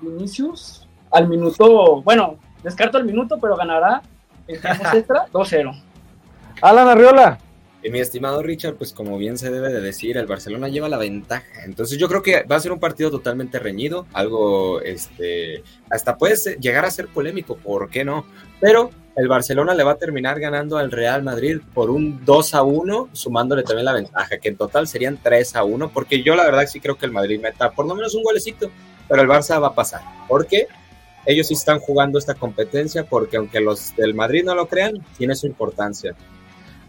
Vinicius al minuto, bueno, descarto el minuto, pero ganará en tiempos extra 2-0. Alan Arriola. Y mi estimado Richard, pues como bien se debe de decir, el Barcelona lleva la ventaja. Entonces yo creo que va a ser un partido totalmente reñido, algo, este, hasta puede llegar a ser polémico, ¿por qué no? Pero el Barcelona le va a terminar ganando al Real Madrid por un 2 a 1, sumándole también la ventaja, que en total serían 3 a 1, porque yo la verdad sí creo que el Madrid meta por lo menos un golecito, pero el Barça va a pasar. porque Ellos sí están jugando esta competencia, porque aunque los del Madrid no lo crean, tiene su importancia.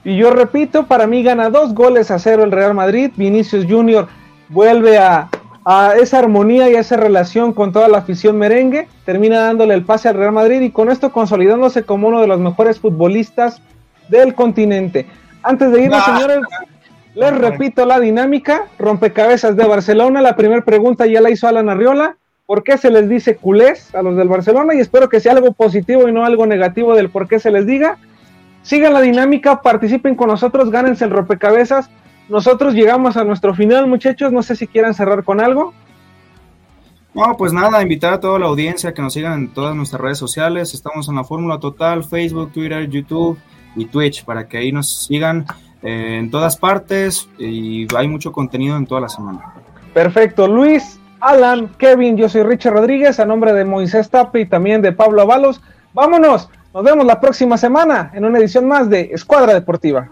Y yo repito, para mí gana dos goles a cero el Real Madrid. Vinicius Junior vuelve a a esa armonía y a esa relación con toda la afición merengue, termina dándole el pase al Real Madrid y con esto consolidándose como uno de los mejores futbolistas del continente. Antes de irnos, señores, les repito la dinámica, rompecabezas de Barcelona, la primera pregunta ya la hizo Alan Arriola, ¿por qué se les dice culés a los del Barcelona? Y espero que sea algo positivo y no algo negativo del por qué se les diga. Sigan la dinámica, participen con nosotros, gánense el rompecabezas, nosotros llegamos a nuestro final, muchachos. No sé si quieran cerrar con algo. No, pues nada, invitar a toda la audiencia que nos sigan en todas nuestras redes sociales. Estamos en la Fórmula Total, Facebook, Twitter, YouTube y Twitch, para que ahí nos sigan eh, en todas partes y hay mucho contenido en toda la semana. Perfecto, Luis, Alan, Kevin, yo soy Richard Rodríguez, a nombre de Moisés Tape y también de Pablo Avalos. Vámonos, nos vemos la próxima semana en una edición más de Escuadra Deportiva.